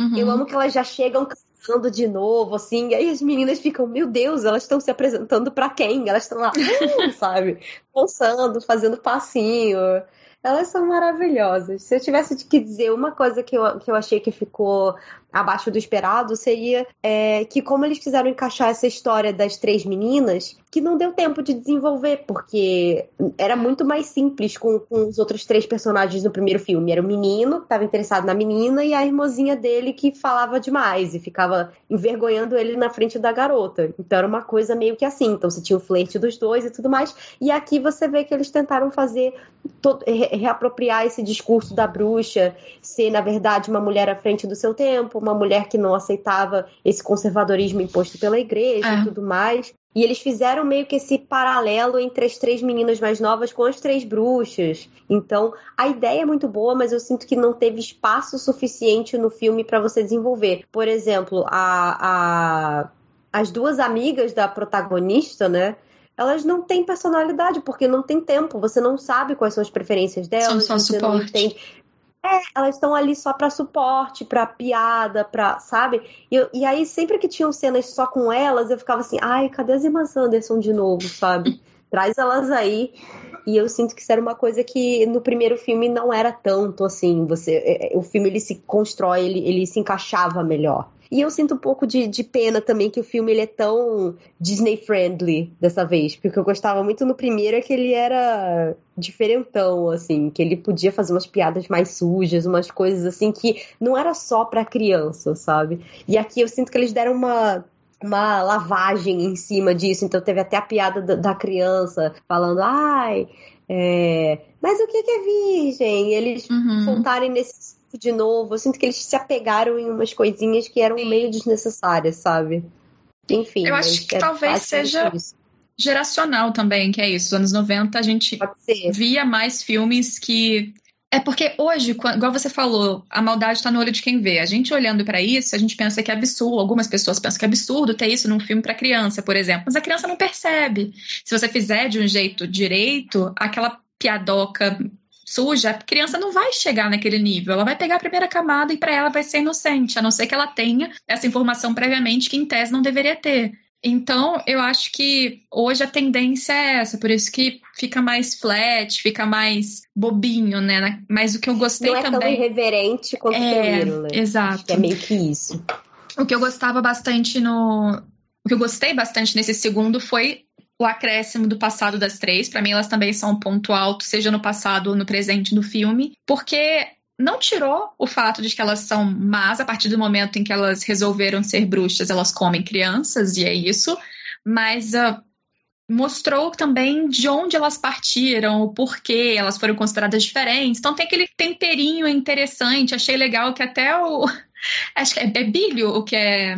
Uhum. Eu amo que elas já chegam cantando de novo, assim, e aí as meninas ficam, meu Deus, elas estão se apresentando para quem? Elas estão lá, uh, [LAUGHS] sabe? Dançando, fazendo passinho. Elas são maravilhosas. Se eu tivesse que dizer uma coisa que eu, que eu achei que ficou abaixo do esperado, seria é, que como eles quiseram encaixar essa história das três meninas, que não deu tempo de desenvolver, porque era muito mais simples com, com os outros três personagens no primeiro filme. Era o menino que estava interessado na menina e a irmãzinha dele que falava demais e ficava envergonhando ele na frente da garota. Então era uma coisa meio que assim. Então você tinha o flerte dos dois e tudo mais. E aqui você vê que eles tentaram fazer todo, re, reapropriar esse discurso da bruxa, ser na verdade uma mulher à frente do seu tempo, uma mulher que não aceitava esse conservadorismo imposto pela igreja é. e tudo mais. E eles fizeram meio que esse paralelo entre as três meninas mais novas com as três bruxas. Então, a ideia é muito boa, mas eu sinto que não teve espaço suficiente no filme para você desenvolver. Por exemplo, a, a, as duas amigas da protagonista, né? Elas não têm personalidade, porque não tem tempo. Você não sabe quais são as preferências delas. São só você suporte. não entende. É, elas estão ali só para suporte, para piada, para, sabe? E, e, aí sempre que tinham cenas só com elas, eu ficava assim, ai, cadê as irmãs Anderson de novo, sabe? [LAUGHS] Traz elas aí. E eu sinto que isso era uma coisa que no primeiro filme não era tanto assim. Você, é, é, o filme ele se constrói, ele, ele se encaixava melhor. E eu sinto um pouco de, de pena também que o filme ele é tão Disney-friendly dessa vez. Porque o que eu gostava muito no primeiro é que ele era diferentão, assim, que ele podia fazer umas piadas mais sujas, umas coisas assim que não era só pra criança, sabe? E aqui eu sinto que eles deram uma uma lavagem em cima disso, então teve até a piada da, criança falando, ai, é, mas o que é virgem? E eles uhum. voltarem nesse de novo. Eu sinto que eles se apegaram em umas coisinhas que eram Sim. meio desnecessárias, sabe? Enfim. Eu acho que é talvez seja geracional também, que é isso. Nos anos 90 a gente via mais filmes que. É porque hoje, igual você falou, a maldade está no olho de quem vê. A gente olhando para isso, a gente pensa que é absurdo. Algumas pessoas pensam que é absurdo ter isso num filme para criança, por exemplo. Mas a criança não percebe. Se você fizer de um jeito direito, aquela piadoca suja, a criança não vai chegar naquele nível. Ela vai pegar a primeira camada e para ela vai ser inocente, a não ser que ela tenha essa informação previamente que em tese não deveria ter. Então, eu acho que hoje a tendência é essa, por isso que fica mais flat, fica mais bobinho, né? Mas o que eu gostei não é também. Não é tão irreverente quanto é, o primeiro, né? Exato. é meio que isso. O que eu gostava bastante no. O que eu gostei bastante nesse segundo foi o acréscimo do passado das três. Para mim, elas também são um ponto alto, seja no passado ou no presente do filme, porque não tirou o fato de que elas são más a partir do momento em que elas resolveram ser bruxas, elas comem crianças, e é isso, mas uh, mostrou também de onde elas partiram, o porquê elas foram consideradas diferentes. Então tem aquele temperinho interessante, achei legal que até o. [LAUGHS] Acho que é, é o que é.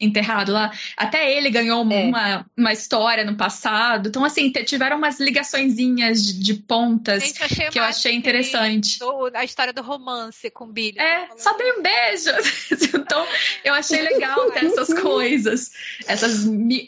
Enterrado lá. Até ele ganhou é. uma, uma história no passado. Então, assim, tiveram umas ligaçõezinhas de, de pontas Gente, que eu achei interessante. Do, a história do romance com o Billy. É, só dei um beijo. [LAUGHS] então, eu achei legal essas [LAUGHS] coisas. Essas,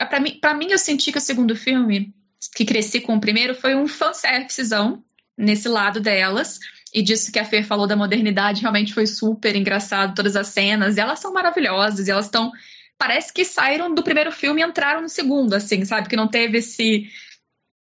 pra, mim, pra mim, eu senti que o segundo filme, que cresci com o primeiro, foi um fanservicezão nesse lado delas e disso que a Fer falou da modernidade, realmente foi super engraçado, todas as cenas, e elas são maravilhosas, e elas estão parece que saíram do primeiro filme e entraram no segundo, assim, sabe? Que não teve esse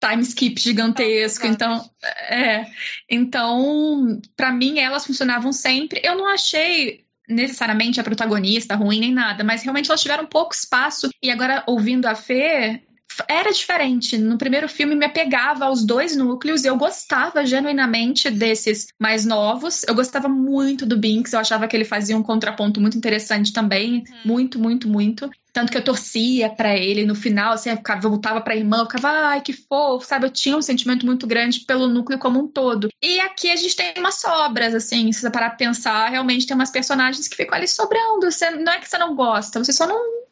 time skip gigantesco. Então, é. Então, para mim, elas funcionavam sempre. Eu não achei necessariamente a protagonista ruim nem nada, mas realmente elas tiveram pouco espaço. E agora, ouvindo a Fê, era diferente. No primeiro filme me apegava aos dois núcleos e eu gostava genuinamente desses mais novos. Eu gostava muito do Binks, eu achava que ele fazia um contraponto muito interessante também, uhum. muito, muito, muito. Tanto que eu torcia para ele no final, assim, eu voltava pra irmã, eu ficava, ai, que fofo, sabe? Eu tinha um sentimento muito grande pelo núcleo como um todo. E aqui a gente tem umas sobras, assim, se você parar pra pensar, realmente tem umas personagens que ficam ali sobrando. Você, não é que você não gosta, você só não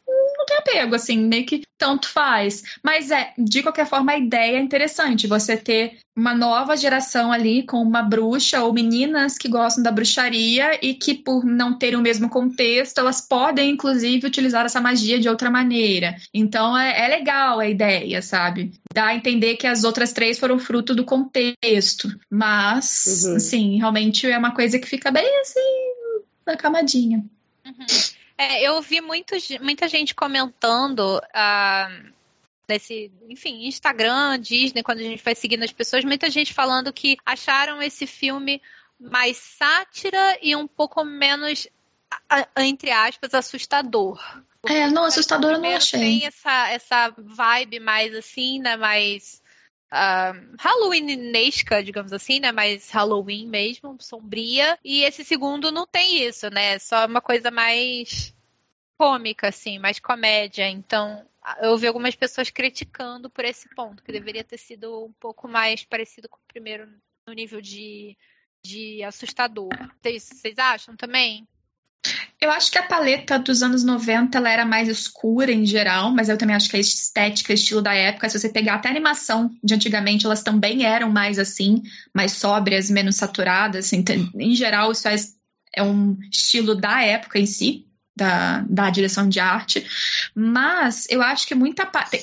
não tenho apego, assim, meio que tanto faz. Mas é, de qualquer forma, a ideia é interessante. Você ter uma nova geração ali com uma bruxa ou meninas que gostam da bruxaria e que, por não terem o mesmo contexto, elas podem, inclusive, utilizar essa magia de outra maneira. Então é, é legal a ideia, sabe? Dá a entender que as outras três foram fruto do contexto. Mas, Uhum. assim, realmente é uma coisa que fica bem assim, na camadinha. Uhum. É, eu vi muito, muita gente comentando ah, nesse, enfim, Instagram, Disney, quando a gente vai seguindo as pessoas, muita gente falando que acharam esse filme mais sátira e um pouco menos, entre aspas, assustador. É, não, assustador eu não achei. Tem essa, essa vibe mais assim, né? Mais ah, Halloweenesca, digamos assim, né? Mais Halloween mesmo, sombria. E esse segundo não tem isso, né? É só uma coisa mais cômica, assim, mais comédia. Então, eu ouvi algumas pessoas criticando por esse ponto, que deveria ter sido um pouco mais parecido com o primeiro no nível de, de assustador. Vocês acham também? Eu acho que a paleta dos anos 90 ela era mais escura em geral, mas eu também acho que a estética, o estilo da época, se você pegar até a animação de antigamente, elas também eram mais assim, mais sóbrias, menos saturadas. Assim, em geral, isso é, é um estilo da época em si, da, da direção de arte. Mas eu acho que muita parte.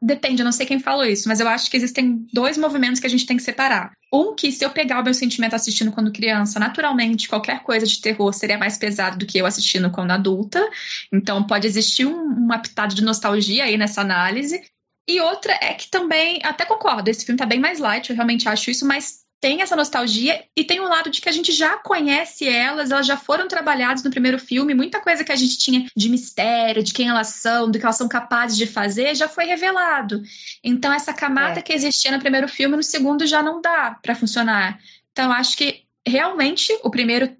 Depende, eu não sei quem falou isso, mas eu acho que existem dois movimentos que a gente tem que separar. Um, que se eu pegar o meu sentimento assistindo quando criança, naturalmente, qualquer coisa de terror seria mais pesado do que eu assistindo quando adulta. Então, pode existir um, uma pitada de nostalgia aí nessa análise. E outra é que também, até concordo, esse filme tá bem mais light, eu realmente acho isso, mas tem essa nostalgia e tem o lado de que a gente já conhece elas, elas já foram trabalhadas no primeiro filme, muita coisa que a gente tinha de mistério, de quem elas são, do que elas são capazes de fazer, já foi revelado. Então essa camada É. que existia no primeiro filme, no segundo já não dá pra funcionar. Então acho que realmente o primeiro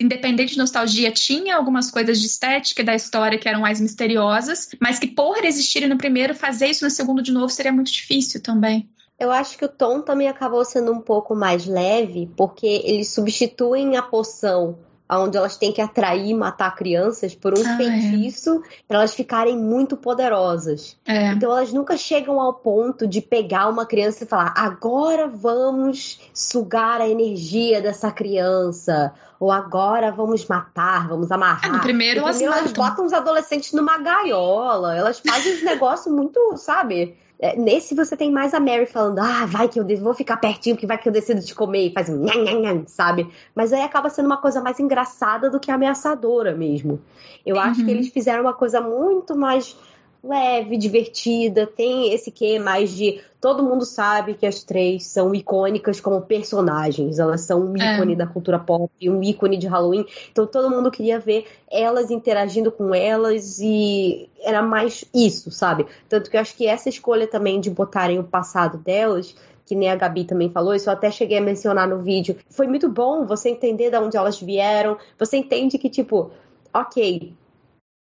independente de nostalgia, tinha algumas coisas de estética e da história que eram mais misteriosas, mas que por existirem no primeiro, fazer isso no segundo de novo seria muito difícil também. Eu acho que o tom também acabou sendo um pouco mais leve, porque eles substituem a poção onde elas têm que atrair e matar crianças por um Ah, é. feitiço para elas ficarem muito poderosas. É. Então elas nunca chegam ao ponto de pegar uma criança e falar: agora vamos sugar a energia dessa criança. Ou agora vamos matar, vamos amarrar. É, no primeiro No elas primeiro elas matam. botam os adolescentes numa gaiola. Elas fazem uns [LAUGHS] negócios muito, sabe? É, Nesse você tem mais a Mary falando, ah, vai que eu vou ficar pertinho, que vai que eu decido te comer, e faz um nhan, nhan, sabe? Mas aí acaba sendo uma coisa mais engraçada do que ameaçadora mesmo. Eu acho Uhum. que eles fizeram uma coisa muito mais leve, divertida, tem esse quê mais de todo mundo sabe que as três são icônicas como personagens, elas são um É. ícone da cultura pop, um ícone de Halloween, então todo mundo queria ver elas interagindo com elas e era mais isso, sabe? Tanto que eu acho que essa escolha também de botarem o passado delas que nem a Gabi também falou, isso eu até cheguei a mencionar no vídeo. Foi muito bom você entender de onde elas vieram. Você entende que, tipo, ok,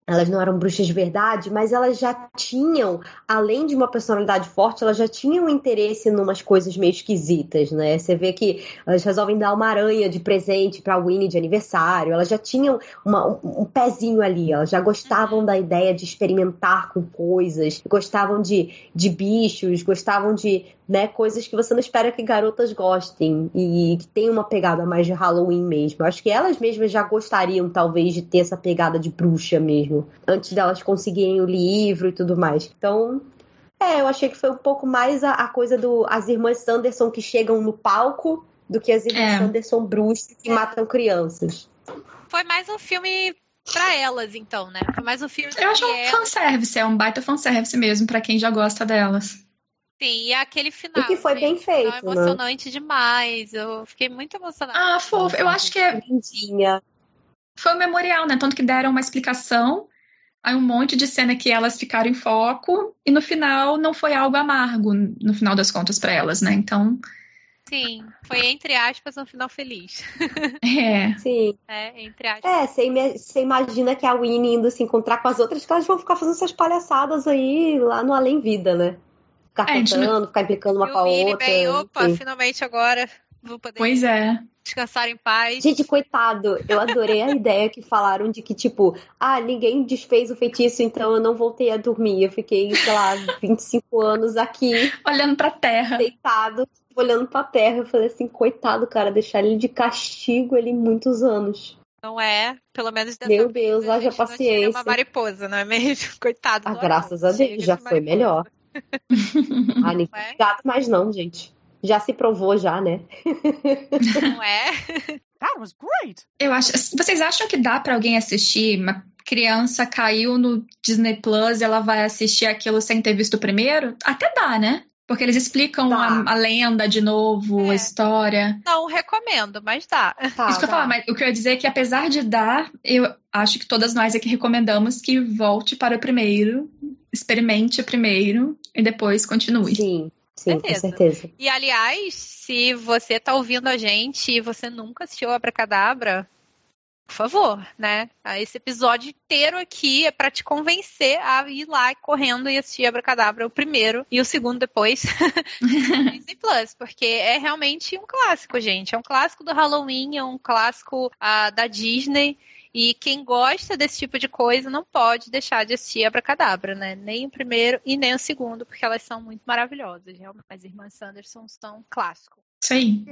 elas não eram bruxas de verdade, mas elas já tinham, além de uma personalidade forte, elas já tinham interesse em umas coisas meio esquisitas, né? Você vê que elas resolvem dar uma aranha de presente pra Winnie de aniversário, elas já tinham uma- um, um pezinho ali, elas já gostavam da ideia de experimentar com coisas, gostavam de, de bichos, gostavam de né, coisas que você não espera que garotas gostem e que tem uma pegada mais de Halloween mesmo. Acho que elas mesmas já gostariam, talvez, de ter essa pegada de bruxa mesmo, antes delas conseguirem o livro e tudo mais. Então, é, eu achei que foi um pouco mais a, a coisa do as irmãs Sanderson que chegam no palco do que as irmãs É. Sanderson bruxas que matam crianças. Foi mais um filme pra elas, então, né? Foi mais um filme Eu acho um elas. fanservice, é um baita fanservice mesmo, pra quem já gosta delas. Sim, e aquele final. E que foi bem gente, final feito, né? emocionante demais. Eu fiquei muito emocionada. Ah, fofo. Eu acho que é- Lindinha. foi um memorial, né? Tanto que deram uma explicação, aí um monte de cena que elas ficaram em foco, e no final não foi algo amargo, no final das contas, pra elas, né? Então, Sim, foi entre aspas um final feliz. [LAUGHS] é. Sim. É, entre aspas. É, você imagina que a Winnie indo se encontrar com as outras, que elas vão ficar fazendo essas palhaçadas aí lá no Além Vida, né? Ficar É, cantando, ficar implicando uma e com a outra. bem, opa, enfim. finalmente agora vão poder Pois é. descansar em paz. Gente, coitado, eu adorei a ideia que falaram de que, tipo, ah, ninguém desfez o feitiço, então eu não voltei a dormir. Eu fiquei, sei lá, 25 anos aqui, Olhando pra terra. deitado, olhando pra terra. Eu falei assim, coitado, cara, deixar ele de castigo ali muitos anos. Não é? Pelo menos dessa Meu Deus, haja gente não paciência. uma mariposa, não é mesmo? [LAUGHS] Coitado Ah, graças a Deus, já foi mariposa. melhor. [LAUGHS] Ah, ninguém Ué? gato mais não, gente. Já se provou já, né? Não é? [LAUGHS] That was great. Eu acho. Vocês acham que dá pra alguém assistir? Uma criança caiu no Disney Plus e ela vai assistir aquilo sem ter visto o primeiro? Até dá, né? Porque eles explicam Dá. a, a lenda de novo, É. a história. Não recomendo, mas dá. Tá, Isso que eu tá. falo, mas o que eu ia dizer é que apesar de dar, eu acho que todas nós aqui recomendamos que volte para o primeiro, experimente o primeiro e depois continue. Sim, sim, com Certeza. certeza. E aliás, se você tá ouvindo a gente e você nunca assistiu Abracadabra, por favor, né? Ah, Esse episódio inteiro aqui é pra te convencer a ir lá correndo e assistir Abracadabra, o primeiro e o segundo depois. [LAUGHS] Disney Plus, porque é realmente um clássico, gente. É um clássico do Halloween, é um clássico ah, da Disney. E quem gosta desse tipo de coisa não pode deixar de assistir Abracadabra, né? Nem o primeiro e nem o segundo, porque elas são muito maravilhosas. Realmente, as irmãs Sanderson são um clássico. Isso aí.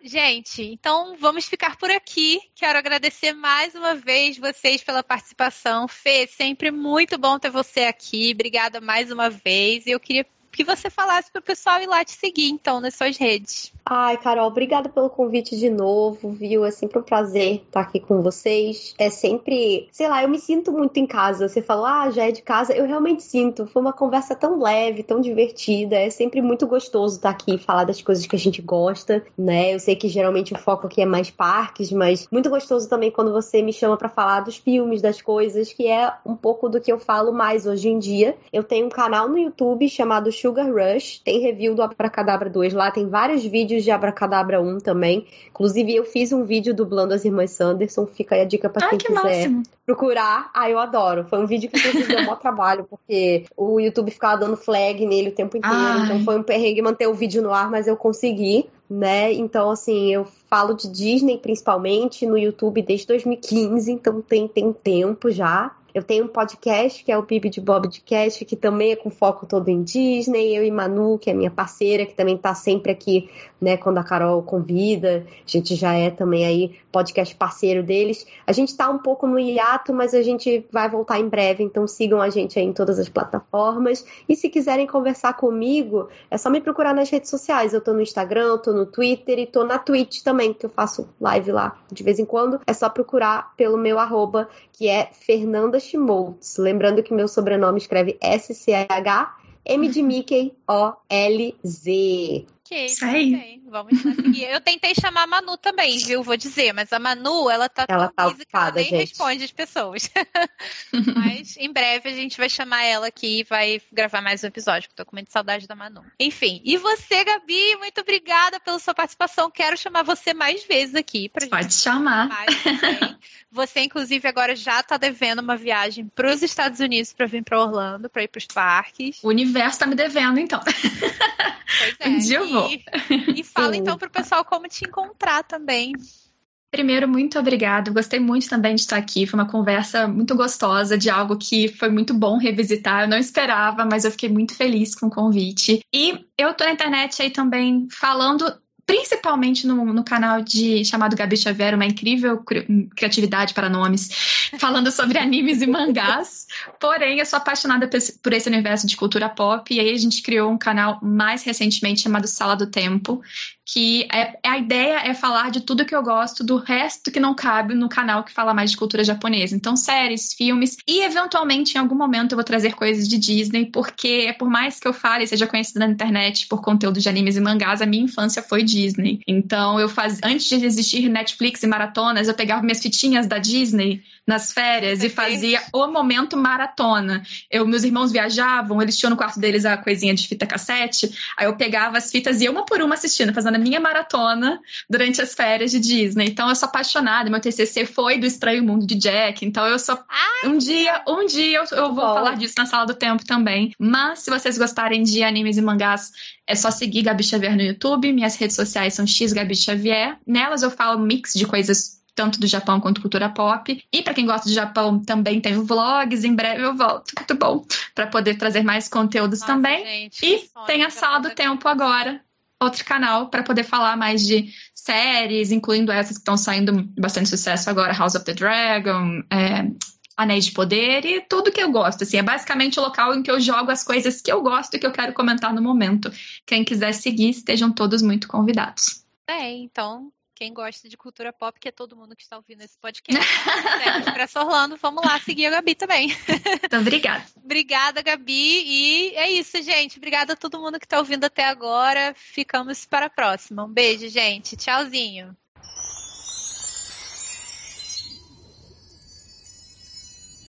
Gente, então vamos ficar por aqui. Quero agradecer mais uma vez vocês pela participação. Fê, sempre muito bom ter você aqui. Obrigada mais uma vez. E eu queria que você falasse para o pessoal ir lá te seguir, então, nas suas redes. Ai, Carol, obrigada pelo convite de novo, viu? É sempre um prazer estar aqui com vocês. É sempre, sei lá, eu me sinto muito em casa. Você falou, ah, já é de casa. Eu realmente sinto. Foi uma conversa tão leve, tão divertida. É sempre muito gostoso estar aqui e falar das coisas que a gente gosta, né? Eu sei que geralmente o foco aqui é mais parques, mas muito gostoso também quando você me chama pra falar dos filmes, das coisas, que é um pouco do que eu falo mais hoje em dia. Eu tenho um canal no YouTube chamado Sugar Rush. Tem review do Abracadabra 2 lá, tem vários vídeos de Abracadabra 1 também. Inclusive, eu fiz um vídeo dublando as irmãs Sanderson. Fica aí a dica pra Ai, quem que quiser máximo. procurar. Ah, eu adoro. Foi um vídeo que inclusive deu maior [LAUGHS] trabalho, porque o YouTube ficava dando flag nele o tempo inteiro. Ai. Então foi um perrengue manter o vídeo no ar, mas eu consegui, né? Então, assim, eu falo de Disney principalmente no YouTube desde 2015, então tem, tem tempo já. Eu tenho um podcast que é o Bibi de Bob de Cast, que também é com foco todo em Disney. Eu e Manu, que é minha parceira, que também tá sempre aqui, né, quando a Carol convida. A gente já é também aí podcast parceiro deles. A gente tá um pouco no hiato, mas a gente vai voltar em breve, então sigam a gente aí em todas as plataformas. E se quiserem conversar comigo, é só me procurar nas redes sociais. Eu tô no Instagram, tô no Twitter e tô na Twitch também, que eu faço live lá de vez em quando. É só procurar pelo meu arroba, que é Fernanda Schmoltz. Lembrando que meu sobrenome escreve S-C-H. M de [LAUGHS] Mickey, O-L-Z. Ok, Isso aí. muito bem. Vamos seguir. Eu tentei chamar a Manu também, viu? Vou dizer, mas a Manu, ela tá Ela tão tá busy que ela ocupada, nem gente. responde as pessoas. [LAUGHS] mas em breve a gente vai chamar ela aqui e vai gravar mais um episódio, que eu tô com muita saudade da Manu. Enfim, e você, Gabi, muito obrigada pela sua participação. Quero chamar você mais vezes aqui pra gente Pode chamar. Você, inclusive, agora já tá devendo uma viagem para os Estados Unidos para vir para Orlando, para ir para os parques. O universo tá me devendo, então. [LAUGHS] Pois é. Um dia eu vou. E, e fala Sim. então pro pessoal como te encontrar também. Primeiro, muito obrigada. Gostei muito também de estar aqui. Foi uma conversa muito gostosa, de algo que foi muito bom revisitar. Eu não esperava, mas eu fiquei muito feliz com o convite. E eu tô na internet aí também falando. Principalmente no, no canal de chamado Gabi Xavier, uma incrível cri- criatividade para nomes, [LAUGHS] falando sobre animes e mangás. Porém, eu sou apaixonada por esse, universo de cultura pop, e aí a gente criou um canal mais recentemente chamado Sala do Tempo, que é, a ideia é falar de tudo que eu gosto, do resto que não cabe no canal que fala mais de cultura japonesa. Então, séries, filmes e, eventualmente, em algum momento, eu vou trazer coisas de Disney, porque por mais que eu fale, seja conhecida na internet por conteúdo de animes e mangás, a minha infância foi Disney. Então, eu faz... antes de existir Netflix e maratonas, eu pegava minhas fitinhas da Disney nas férias e fazia o momento maratona. Eu, meus irmãos viajavam, eles tinham no quarto deles a coisinha de fita cassete, aí eu pegava as fitas e ia uma por uma assistindo, fazendo a minha maratona durante as férias de Disney. Então eu sou apaixonada, meu TCC foi do Estranho Mundo de Jack, então eu sou Ai, um dia, um dia eu, eu vou Bom. falar disso na sala do tempo também. Mas se vocês gostarem de animes e mangás, é só seguir Gabi Xavier no YouTube. Minhas redes sociais são X Gabi Xavier. Nelas eu falo mix de coisas tanto do Japão quanto cultura pop. E para quem gosta de Japão, também tenho vlogs. Em breve eu volto. Muito bom. Para poder trazer mais conteúdos Nossa, também. gente, E tem a Sala do Tempo agora, outro canal, para poder falar mais de séries, incluindo essas que estão saindo bastante sucesso agora, House of the Dragon, é, Anéis de Poder e tudo que eu gosto. Assim, é basicamente o local em que eu jogo as coisas que eu gosto e que eu quero comentar no momento. Quem quiser seguir, estejam todos muito convidados. É, então, quem gosta de cultura pop, que é todo mundo que está ouvindo esse podcast, né, Expresso [LAUGHS] Orlando, vamos lá seguir a Gabi também. Então, obrigada. [LAUGHS] Obrigada, Gabi. E é isso, gente. Obrigada a todo mundo que está ouvindo até agora. Ficamos para a próxima. Um beijo, gente. Tchauzinho.